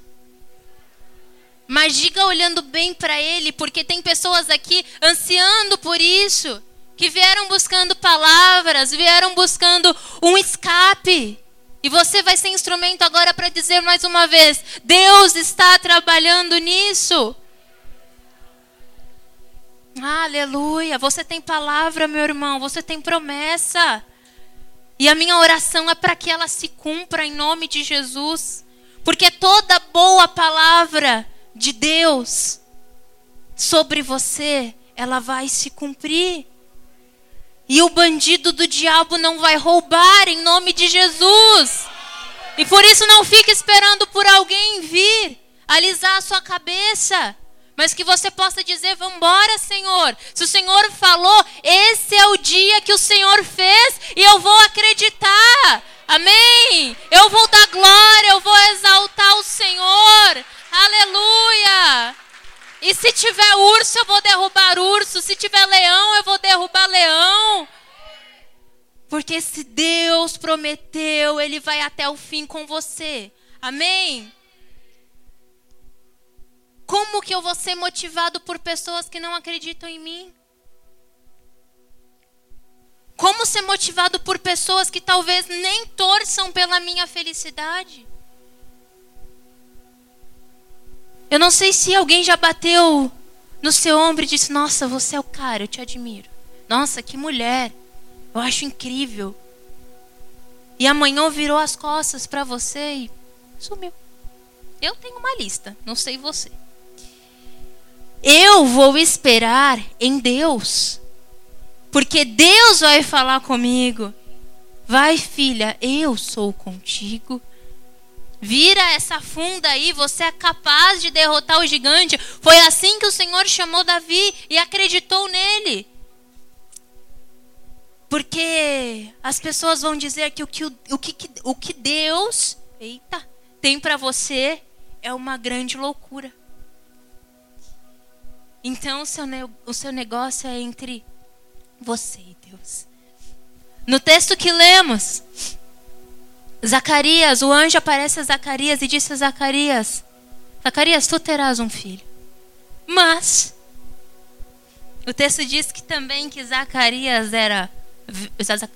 S2: Mas diga olhando bem para Ele, porque tem pessoas aqui ansiando por isso. Que vieram buscando palavras, vieram buscando um escape. E você vai ser instrumento agora para dizer mais uma vez: Deus está trabalhando nisso. Aleluia. Você tem palavra, meu irmão. Você tem promessa. E a minha oração é para que ela se cumpra em nome de Jesus. Porque toda boa palavra de Deus sobre você, ela vai se cumprir. E o bandido do diabo não vai roubar em nome de Jesus. E por isso não fique esperando por alguém vir alisar a sua cabeça. Mas que você possa dizer: Vambora, Senhor. Se o Senhor falou, esse é o dia que o Senhor fez e eu vou acreditar. Amém. Eu vou dar glória, eu vou exaltar o Senhor. Aleluia. E se tiver urso, eu vou derrubar urso. Se tiver leão, eu vou derrubar leão. Porque se Deus prometeu, Ele vai até o fim com você. Amém? Como que eu vou ser motivado por pessoas que não acreditam em mim? Como ser motivado por pessoas que talvez nem torçam pela minha felicidade? Eu não sei se alguém já bateu no seu ombro e disse: Nossa, você é o cara, eu te admiro. Nossa, que mulher. Eu acho incrível. E amanhã virou as costas para você e sumiu. Eu tenho uma lista, não sei você. Eu vou esperar em Deus. Porque Deus vai falar comigo. Vai, filha, eu sou contigo. Vira essa funda aí, você é capaz de derrotar o gigante. Foi assim que o Senhor chamou Davi e acreditou nele. Porque as pessoas vão dizer que o que, o que, o que Deus eita, tem para você é uma grande loucura. Então o seu, o seu negócio é entre você e Deus. No texto que lemos, Zacarias, o anjo aparece a Zacarias e disse a Zacarias: Zacarias, tu terás um filho. Mas o texto diz que também que Zacarias era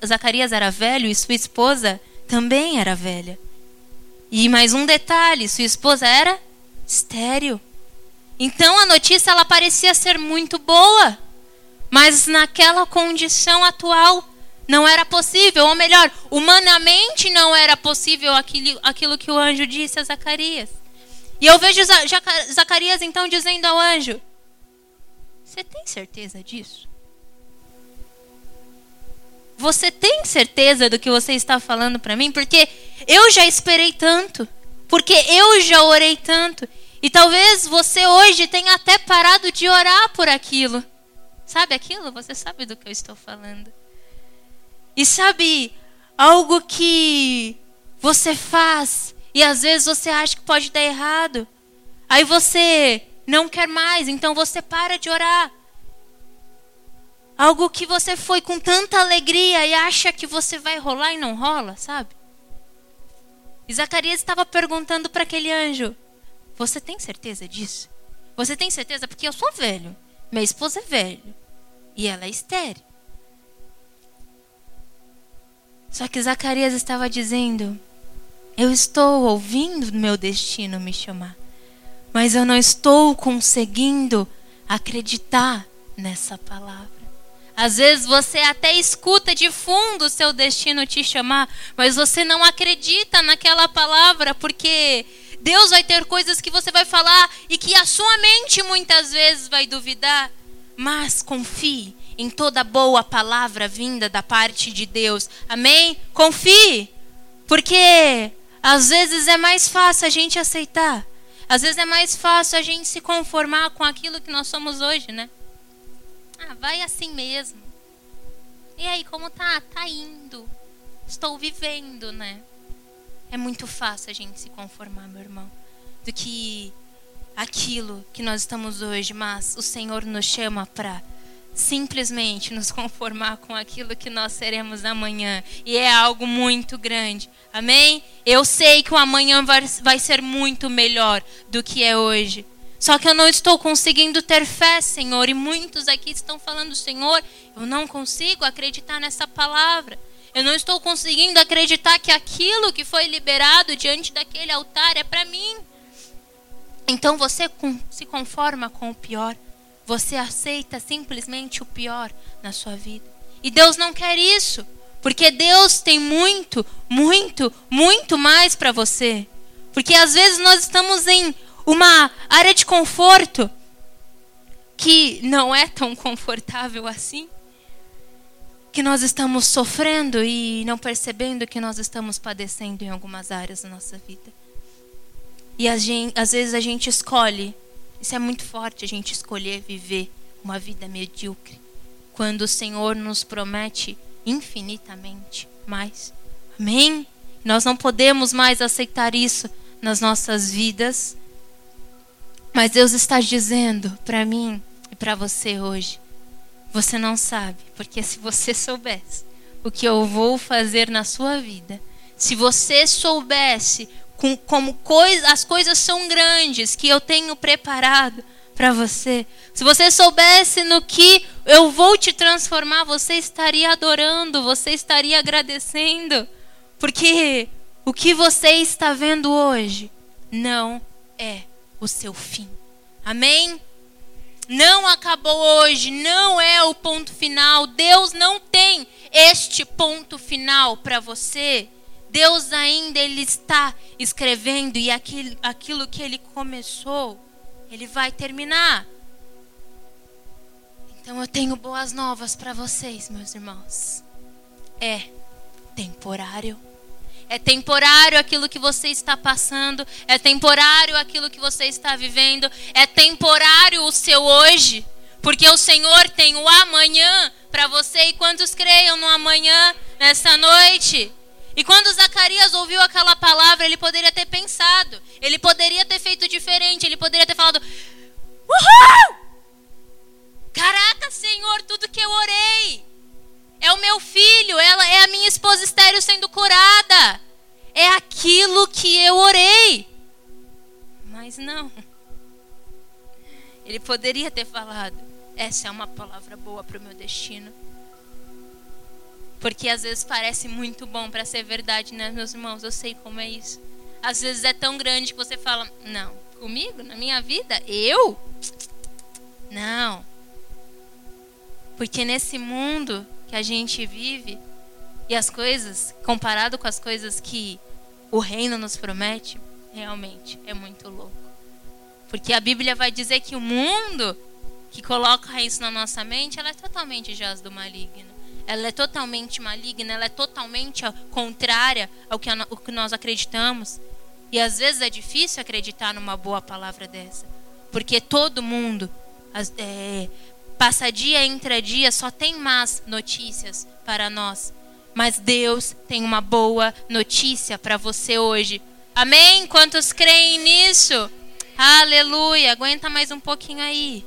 S2: Zacarias era velho e sua esposa também era velha. E mais um detalhe, sua esposa era estéril. Então a notícia ela parecia ser muito boa, mas naquela condição atual não era possível, ou melhor, humanamente não era possível aquilo, aquilo que o anjo disse a Zacarias. E eu vejo Zacarias então dizendo ao anjo: Você tem certeza disso? Você tem certeza do que você está falando para mim? Porque eu já esperei tanto. Porque eu já orei tanto. E talvez você hoje tenha até parado de orar por aquilo. Sabe aquilo? Você sabe do que eu estou falando. E sabe algo que você faz e às vezes você acha que pode dar errado. Aí você não quer mais, então você para de orar. Algo que você foi com tanta alegria e acha que você vai rolar e não rola, sabe? E Zacarias estava perguntando para aquele anjo: Você tem certeza disso? Você tem certeza? Porque eu sou velho, minha esposa é velha e ela é estéril. Só que Zacarias estava dizendo: Eu estou ouvindo meu destino me chamar, mas eu não estou conseguindo acreditar nessa palavra. Às vezes você até escuta de fundo o seu destino te chamar, mas você não acredita naquela palavra porque Deus vai ter coisas que você vai falar e que a sua mente muitas vezes vai duvidar. Mas confie, em toda boa palavra vinda da parte de Deus. Amém? Confie. Porque às vezes é mais fácil a gente aceitar. Às vezes é mais fácil a gente se conformar com aquilo que nós somos hoje, né? Ah, vai assim mesmo. E aí, como tá? Tá indo. Estou vivendo, né? É muito fácil a gente se conformar, meu irmão, do que aquilo que nós estamos hoje, mas o Senhor nos chama para simplesmente nos conformar com aquilo que nós seremos amanhã. E é algo muito grande. Amém? Eu sei que o amanhã vai, ser muito melhor do que é hoje. Só que eu não estou conseguindo ter fé, Senhor. E muitos aqui estão falando, Senhor, eu não consigo acreditar nessa palavra. Eu não estou conseguindo acreditar que aquilo que foi liberado diante daquele altar é para mim. Então você se conforma com o pior. Você aceita simplesmente o pior na sua vida. E Deus não quer isso. Porque Deus tem muito, muito, muito mais para você. Porque às vezes nós estamos em uma área de conforto que não é tão confortável assim, que nós estamos sofrendo e não percebendo que nós estamos padecendo em algumas áreas da nossa vida. E gente, às vezes a gente escolhe, isso é muito forte, a gente escolher viver uma vida medíocre, quando o Senhor nos promete infinitamente mais. Amém? Nós não podemos mais aceitar isso nas nossas vidas mas Deus está dizendo para mim e para você hoje: você não sabe, porque se você soubesse o que eu vou fazer na sua vida, se você soubesse com, como coisa, as coisas são grandes que eu tenho preparado para você, se você soubesse no que eu vou te transformar, você estaria adorando, você estaria agradecendo, porque o que você está vendo hoje não é o seu fim. Amém? Não acabou hoje, não é o ponto final. Deus não tem este ponto final para você. Deus ainda ele está escrevendo e aquilo, aquilo que ele começou, ele vai terminar. Então eu tenho boas novas para vocês, meus irmãos. É temporário é temporário aquilo que você está passando, é temporário aquilo que você está vivendo, é temporário o seu hoje, porque o Senhor tem o amanhã para você. E quantos creiam no amanhã nessa noite? E quando Zacarias ouviu aquela palavra, ele poderia ter pensado, ele poderia ter feito diferente, ele poderia ter falado: Uhul! Caraca, Senhor, tudo que eu orei, é o meu filho, ela é a minha esposa estéreo sendo curada. É aquilo que eu orei. Mas não. Ele poderia ter falado: essa é uma palavra boa para o meu destino. Porque às vezes parece muito bom para ser verdade, né, meus irmãos? Eu sei como é isso. Às vezes é tão grande que você fala: não, comigo, na minha vida, eu? Não. Porque nesse mundo que a gente vive e as coisas, comparado com as coisas que o reino nos promete, realmente é muito louco. Porque a Bíblia vai dizer que o mundo que coloca isso na nossa mente, ela é totalmente jaz do maligno. Ela é totalmente maligna, ela é totalmente contrária ao que, que nós acreditamos. E às vezes é difícil acreditar numa boa palavra dessa. Porque todo mundo é, Passa dia entre dia, só tem más notícias para nós. Mas Deus tem uma boa notícia para você hoje. Amém? Quantos creem nisso? Aleluia. Aguenta mais um pouquinho aí.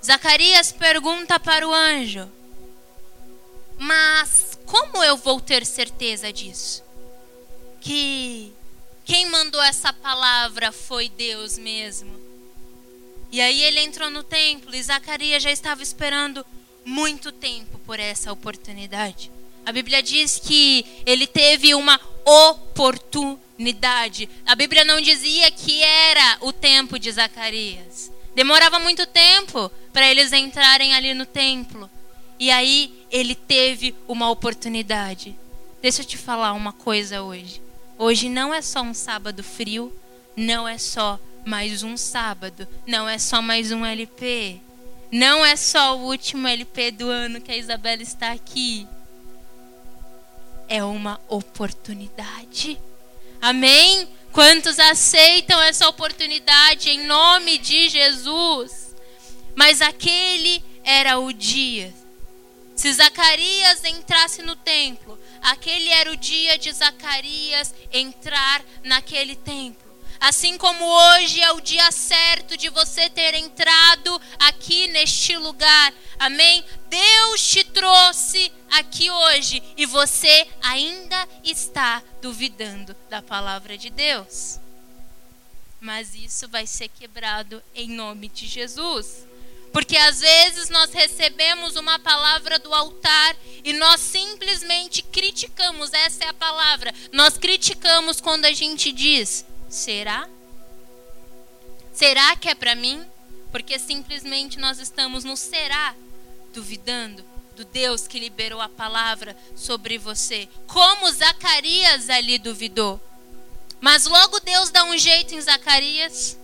S2: Zacarias pergunta para o anjo: Mas como eu vou ter certeza disso? Que quem mandou essa palavra foi Deus mesmo. E aí ele entrou no templo e Zacarias já estava esperando muito tempo por essa oportunidade. A Bíblia diz que ele teve uma oportunidade. A Bíblia não dizia que era o tempo de Zacarias. Demorava muito tempo para eles entrarem ali no templo. E aí ele teve uma oportunidade. Deixa eu te falar uma coisa hoje. Hoje não é só um sábado frio, não é só mais um sábado. Não é só mais um LP. Não é só o último LP do ano que a Isabela está aqui. É uma oportunidade. Amém? Quantos aceitam essa oportunidade em nome de Jesus? Mas aquele era o dia. Se Zacarias entrasse no templo, aquele era o dia de Zacarias entrar naquele templo. Assim como hoje é o dia certo de você ter entrado aqui neste lugar. Amém? Deus te trouxe aqui hoje e você ainda está duvidando da palavra de Deus. mas isso vai ser quebrado em nome de Jesus. Porque às vezes nós recebemos uma palavra do altar e nós simplesmente criticamos, essa é a palavra. Nós criticamos quando a gente diz: será? Será que é para mim? Porque simplesmente nós estamos no será, duvidando do Deus que liberou a palavra sobre você. Como Zacarias ali duvidou. Mas logo Deus dá um jeito em Zacarias.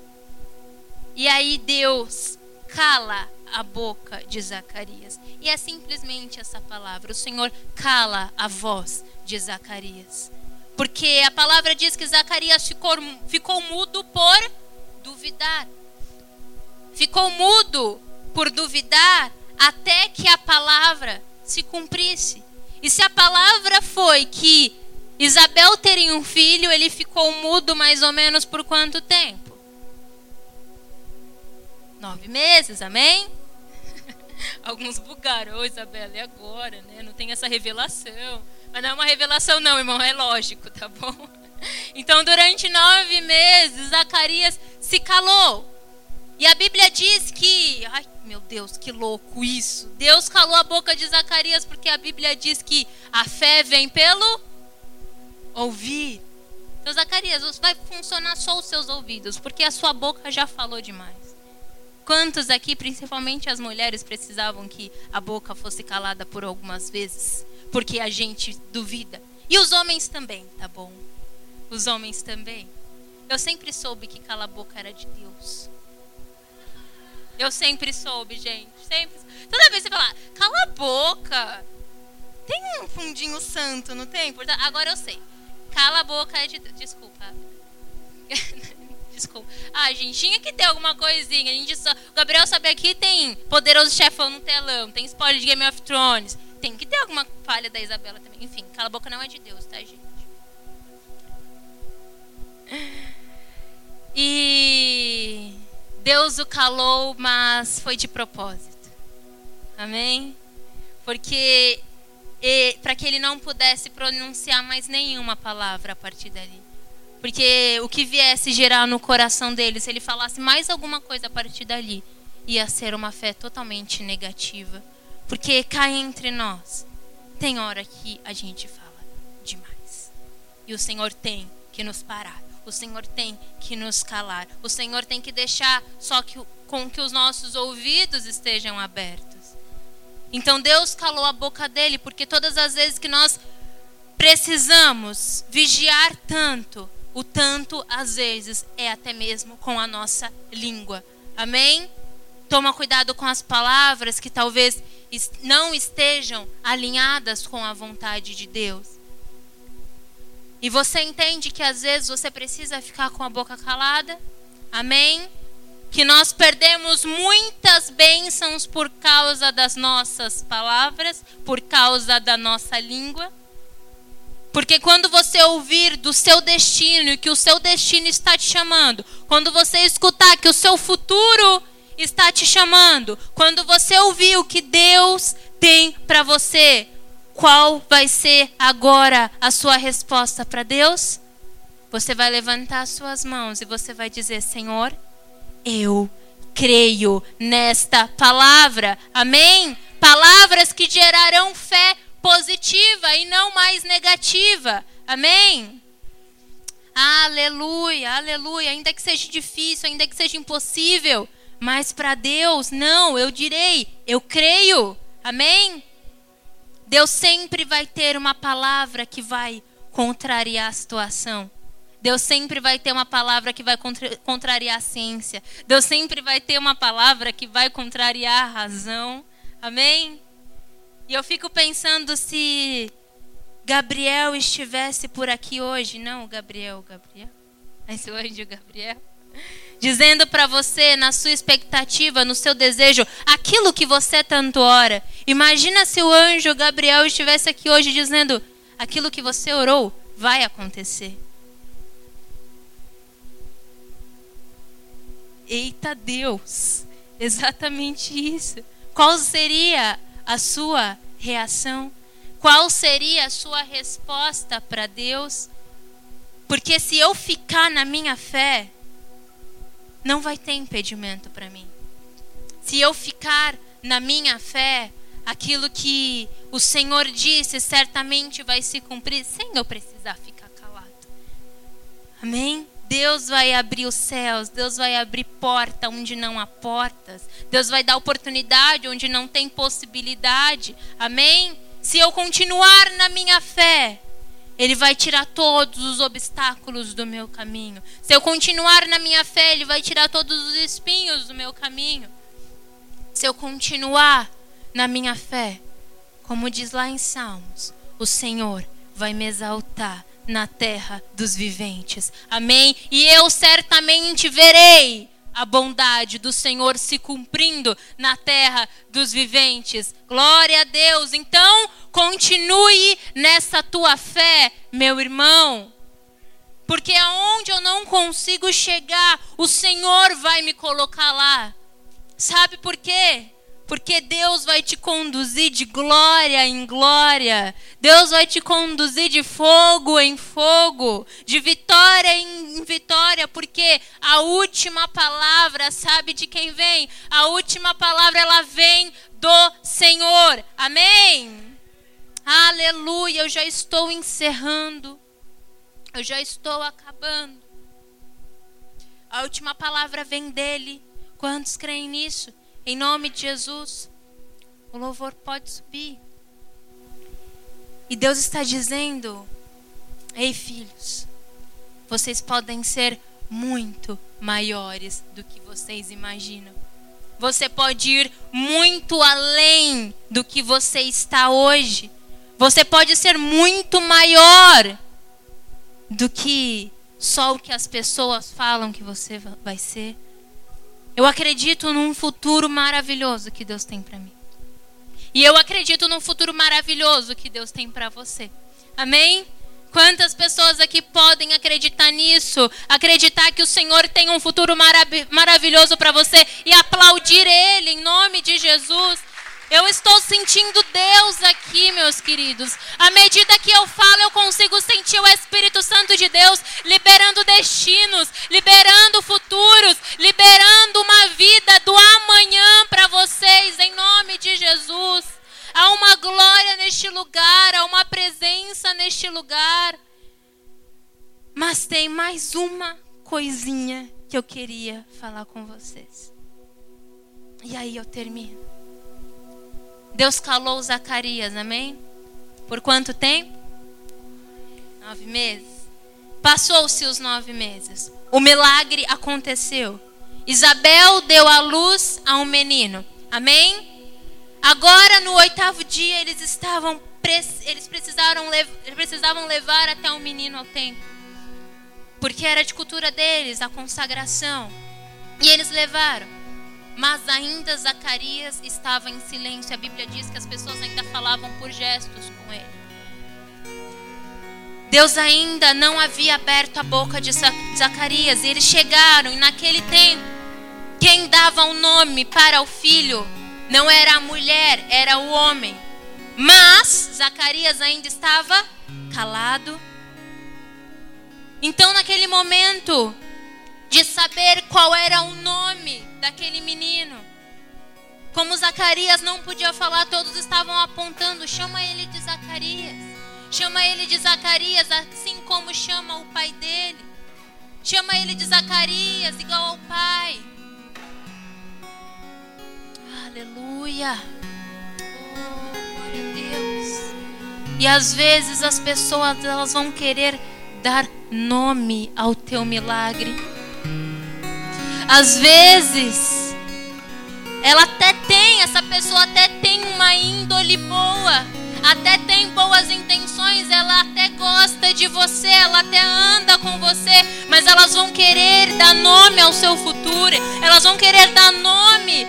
S2: E aí Deus cala a boca de Zacarias. E é simplesmente essa palavra: o Senhor cala a voz de Zacarias. Porque a palavra diz que Zacarias ficou, ficou mudo por duvidar. Ficou mudo por duvidar até que a palavra se cumprisse. E se a palavra foi que Isabel teria um filho, ele ficou mudo mais ou menos por quanto tempo? Nove meses, amém? Alguns bugaram, oh, Isabela, e agora, né? Não tem essa revelação. Mas não é uma revelação, não, irmão, é lógico, tá bom? Então, durante nove meses, Zacarias se calou. E a Bíblia diz que. Ai, meu Deus, que louco isso. Deus calou a boca de Zacarias porque a Bíblia diz que a fé vem pelo ouvir. Então, Zacarias, vai funcionar só os seus ouvidos, porque a sua boca já falou demais. Quantos aqui, principalmente as mulheres, precisavam que a boca fosse calada por algumas vezes? Porque a gente duvida. E os homens também, tá bom? Os homens também. Eu sempre soube que cala a boca era de Deus. Eu sempre soube, gente. Sempre. Toda vez que você fala, cala a boca. Tem um fundinho santo, não tem? Agora eu sei. Cala a boca é de. Desculpa. Desculpa. Ah, gente, tinha que ter alguma coisinha. A gente só... O Gabriel sabe aqui tem Poderoso Chefão no telão, tem spoiler de Game of Thrones. Tem que ter alguma falha da Isabela também. Enfim, cala a boca não é de Deus, tá, gente? E Deus o calou, mas foi de propósito. Amém? Porque para que ele não pudesse pronunciar mais nenhuma palavra a partir dali. Porque o que viesse gerar no coração dele, se ele falasse mais alguma coisa a partir dali, ia ser uma fé totalmente negativa. Porque cá entre nós, tem hora que a gente fala demais. E o Senhor tem que nos parar. O Senhor tem que nos calar. O Senhor tem que deixar só que com que os nossos ouvidos estejam abertos. Então Deus calou a boca dele, porque todas as vezes que nós precisamos vigiar tanto, o tanto, às vezes, é até mesmo com a nossa língua. Amém? Toma cuidado com as palavras que talvez não estejam alinhadas com a vontade de Deus. E você entende que às vezes você precisa ficar com a boca calada? Amém? Que nós perdemos muitas bênçãos por causa das nossas palavras, por causa da nossa língua. Porque quando você ouvir do seu destino que o seu destino está te chamando, quando você escutar que o seu futuro está te chamando, quando você ouvir o que Deus tem para você, qual vai ser agora a sua resposta para Deus? Você vai levantar as suas mãos e você vai dizer: Senhor, eu creio nesta palavra. Amém? Palavras que gerarão fé positiva e não mais negativa. Amém? Aleluia, aleluia. Ainda que seja difícil, ainda que seja impossível, mas para Deus, não, eu direi, eu creio. Amém? Deus sempre vai ter uma palavra que vai contrariar a situação. Deus sempre vai ter uma palavra que vai contra contrariar a ciência. Deus sempre vai ter uma palavra que vai contrariar a razão. Amém? E eu fico pensando se Gabriel estivesse por aqui hoje, não o Gabriel, o Gabriel, mas o anjo Gabriel, dizendo para você, na sua expectativa, no seu desejo, aquilo que você tanto ora. Imagina se o anjo Gabriel estivesse aqui hoje dizendo: aquilo que você orou vai acontecer. Eita Deus, exatamente isso. Qual seria a sua reação? Qual seria a sua resposta para Deus? Porque se eu ficar na minha fé, não vai ter impedimento para mim. Se eu ficar na minha fé, aquilo que o Senhor disse certamente vai se cumprir sem eu precisar ficar calado. Amém? Deus vai abrir os céus, Deus vai abrir porta onde não há portas, Deus vai dar oportunidade onde não tem possibilidade. Amém? Se eu continuar na minha fé, Ele vai tirar todos os obstáculos do meu caminho. Se eu continuar na minha fé, Ele vai tirar todos os espinhos do meu caminho. Se eu continuar na minha fé, como diz lá em Salmos, o Senhor vai me exaltar na terra dos viventes. Amém? E eu certamente verei a bondade do Senhor se cumprindo na terra dos viventes. Glória a Deus. Então, continue nessa tua fé, meu irmão. Porque aonde eu não consigo chegar, o Senhor vai me colocar lá. Sabe por quê? Porque Deus vai te conduzir de glória em glória. Deus vai te conduzir de fogo em fogo, de vitória em vitória, porque a última palavra, sabe de quem vem? A última palavra ela vem do Senhor. Amém. Aleluia, eu já estou encerrando. Eu já estou acabando. A última palavra vem dele. Quantos creem nisso? Em nome de Jesus, o louvor pode subir. E Deus está dizendo: Ei, filhos, vocês podem ser muito maiores do que vocês imaginam. Você pode ir muito além do que você está hoje. Você pode ser muito maior do que só o que as pessoas falam que você vai ser. Eu acredito num futuro maravilhoso que Deus tem para mim. E eu acredito num futuro maravilhoso que Deus tem para você. Amém? Quantas pessoas aqui podem acreditar nisso? Acreditar que o Senhor tem um futuro marav maravilhoso para você e aplaudir Ele em nome de Jesus. Eu estou sentindo Deus aqui, meus queridos. À medida que eu falo, eu consigo sentir o Espírito Santo de Deus liberando destinos, liberando futuros, liberando uma vida do amanhã para vocês, em nome de Jesus. Há uma glória neste lugar, há uma presença neste lugar. Mas tem mais uma coisinha que eu queria falar com vocês. E aí eu termino. Deus calou Zacarias, amém? Por quanto tempo? Nove meses. Passou-se os nove meses. O milagre aconteceu. Isabel deu à luz a um menino. Amém? Agora, no oitavo dia, eles estavam eles precisaram precisavam levar até o um menino ao templo. Porque era de cultura deles a consagração. E eles levaram. Mas ainda Zacarias estava em silêncio. A Bíblia diz que as pessoas ainda falavam por gestos com ele. Deus ainda não havia aberto a boca de Zacarias. E eles chegaram, e naquele tempo, quem dava o nome para o filho não era a mulher, era o homem. Mas Zacarias ainda estava calado. Então, naquele momento de saber qual era o nome daquele menino. Como Zacarias não podia falar, todos estavam apontando: chama ele de Zacarias. Chama ele de Zacarias, assim como chama o pai dele. Chama ele de Zacarias, igual ao pai. Aleluia. Oh, glória a Deus. E às vezes as pessoas elas vão querer dar nome ao teu milagre. Às vezes, ela até tem, essa pessoa até tem uma índole boa, até tem boas intenções, ela até gosta de você, ela até anda com você, mas elas vão querer dar nome ao seu futuro, elas vão querer dar nome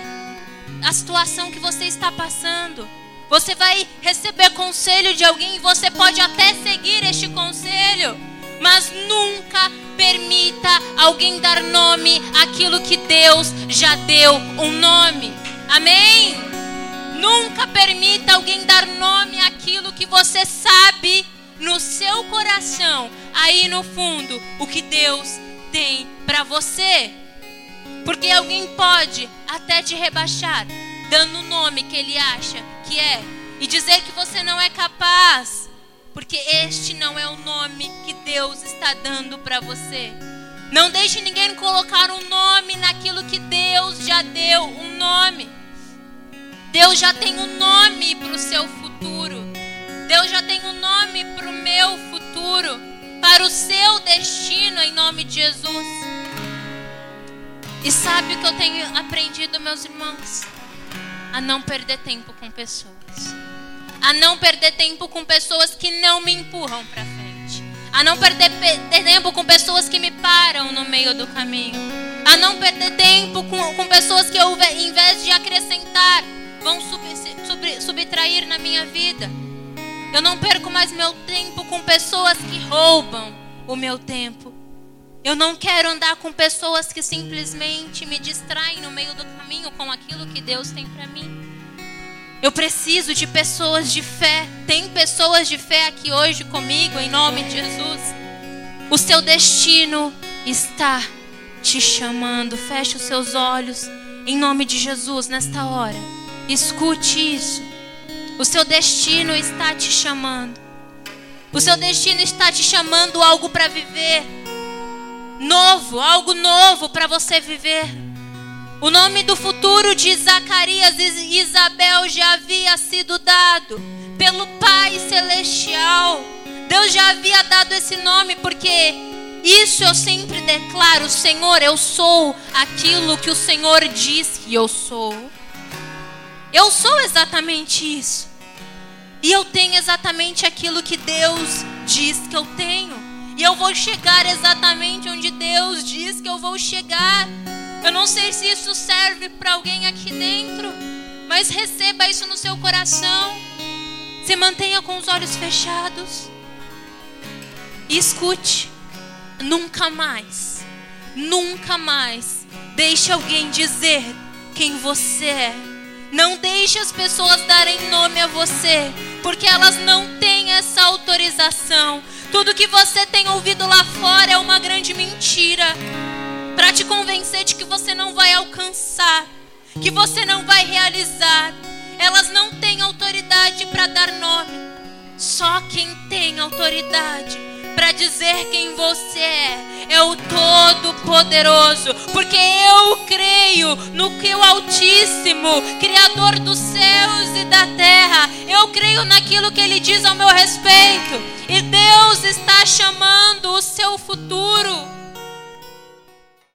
S2: à situação que você está passando. Você vai receber conselho de alguém e você pode até seguir este conselho, mas nunca permita alguém dar nome àquilo que Deus já deu um nome. Amém? Nunca permita alguém dar nome àquilo que você sabe no seu coração, aí no fundo, o que Deus tem para você. Porque alguém pode até te rebaixar, dando o nome que ele acha que é, e dizer que você não é capaz, porque este não é o nome que Deus está dando para você. Não deixe ninguém colocar um nome naquilo que Deus já deu um nome. Deus já tem um nome para o seu futuro. Deus já tem um nome para o meu futuro, para o seu destino em nome de Jesus. E sabe o que eu tenho aprendido, meus irmãos? A não perder tempo com pessoas. A não perder tempo com pessoas que não me empurram para frente. A não perder tempo com pessoas que me param no meio do caminho. A não perder tempo com, com pessoas que eu, em vez de acrescentar, vão sub, sub, subtrair na minha vida. Eu não perco mais meu tempo com pessoas que roubam o meu tempo. Eu não quero andar com pessoas que simplesmente me distraem no meio do caminho com aquilo que Deus tem para mim. Eu preciso de pessoas de fé. Tem pessoas de fé aqui hoje comigo, em nome de Jesus. O seu destino está te chamando. Feche os seus olhos, em nome de Jesus, nesta hora. Escute isso. O seu destino está te chamando. O seu destino está te chamando algo para viver novo, algo novo para você viver. O nome do futuro de Zacarias e Isabel já havia sido dado pelo Pai Celestial. Deus já havia dado esse nome porque isso eu sempre declaro, Senhor, eu sou aquilo que o Senhor diz que eu sou. Eu sou exatamente isso. E eu tenho exatamente aquilo que Deus diz que eu tenho. E eu vou chegar exatamente onde Deus diz que eu vou chegar. Eu não sei se isso serve para alguém aqui dentro, mas receba isso no seu coração. Se mantenha com os olhos fechados. E escute. Nunca mais, nunca mais deixe alguém dizer quem você é. Não deixe as pessoas darem nome a você, porque elas não têm essa autorização. Tudo que você tem ouvido lá fora é uma grande mentira para te convencer de que você não vai alcançar, que você não vai realizar. Elas não têm autoridade para dar nome. Só quem tem autoridade para dizer quem você é é o Todo-Poderoso, porque eu creio no que o Altíssimo, Criador dos céus e da terra, eu creio naquilo que Ele diz ao meu respeito, e Deus está chamando o seu futuro.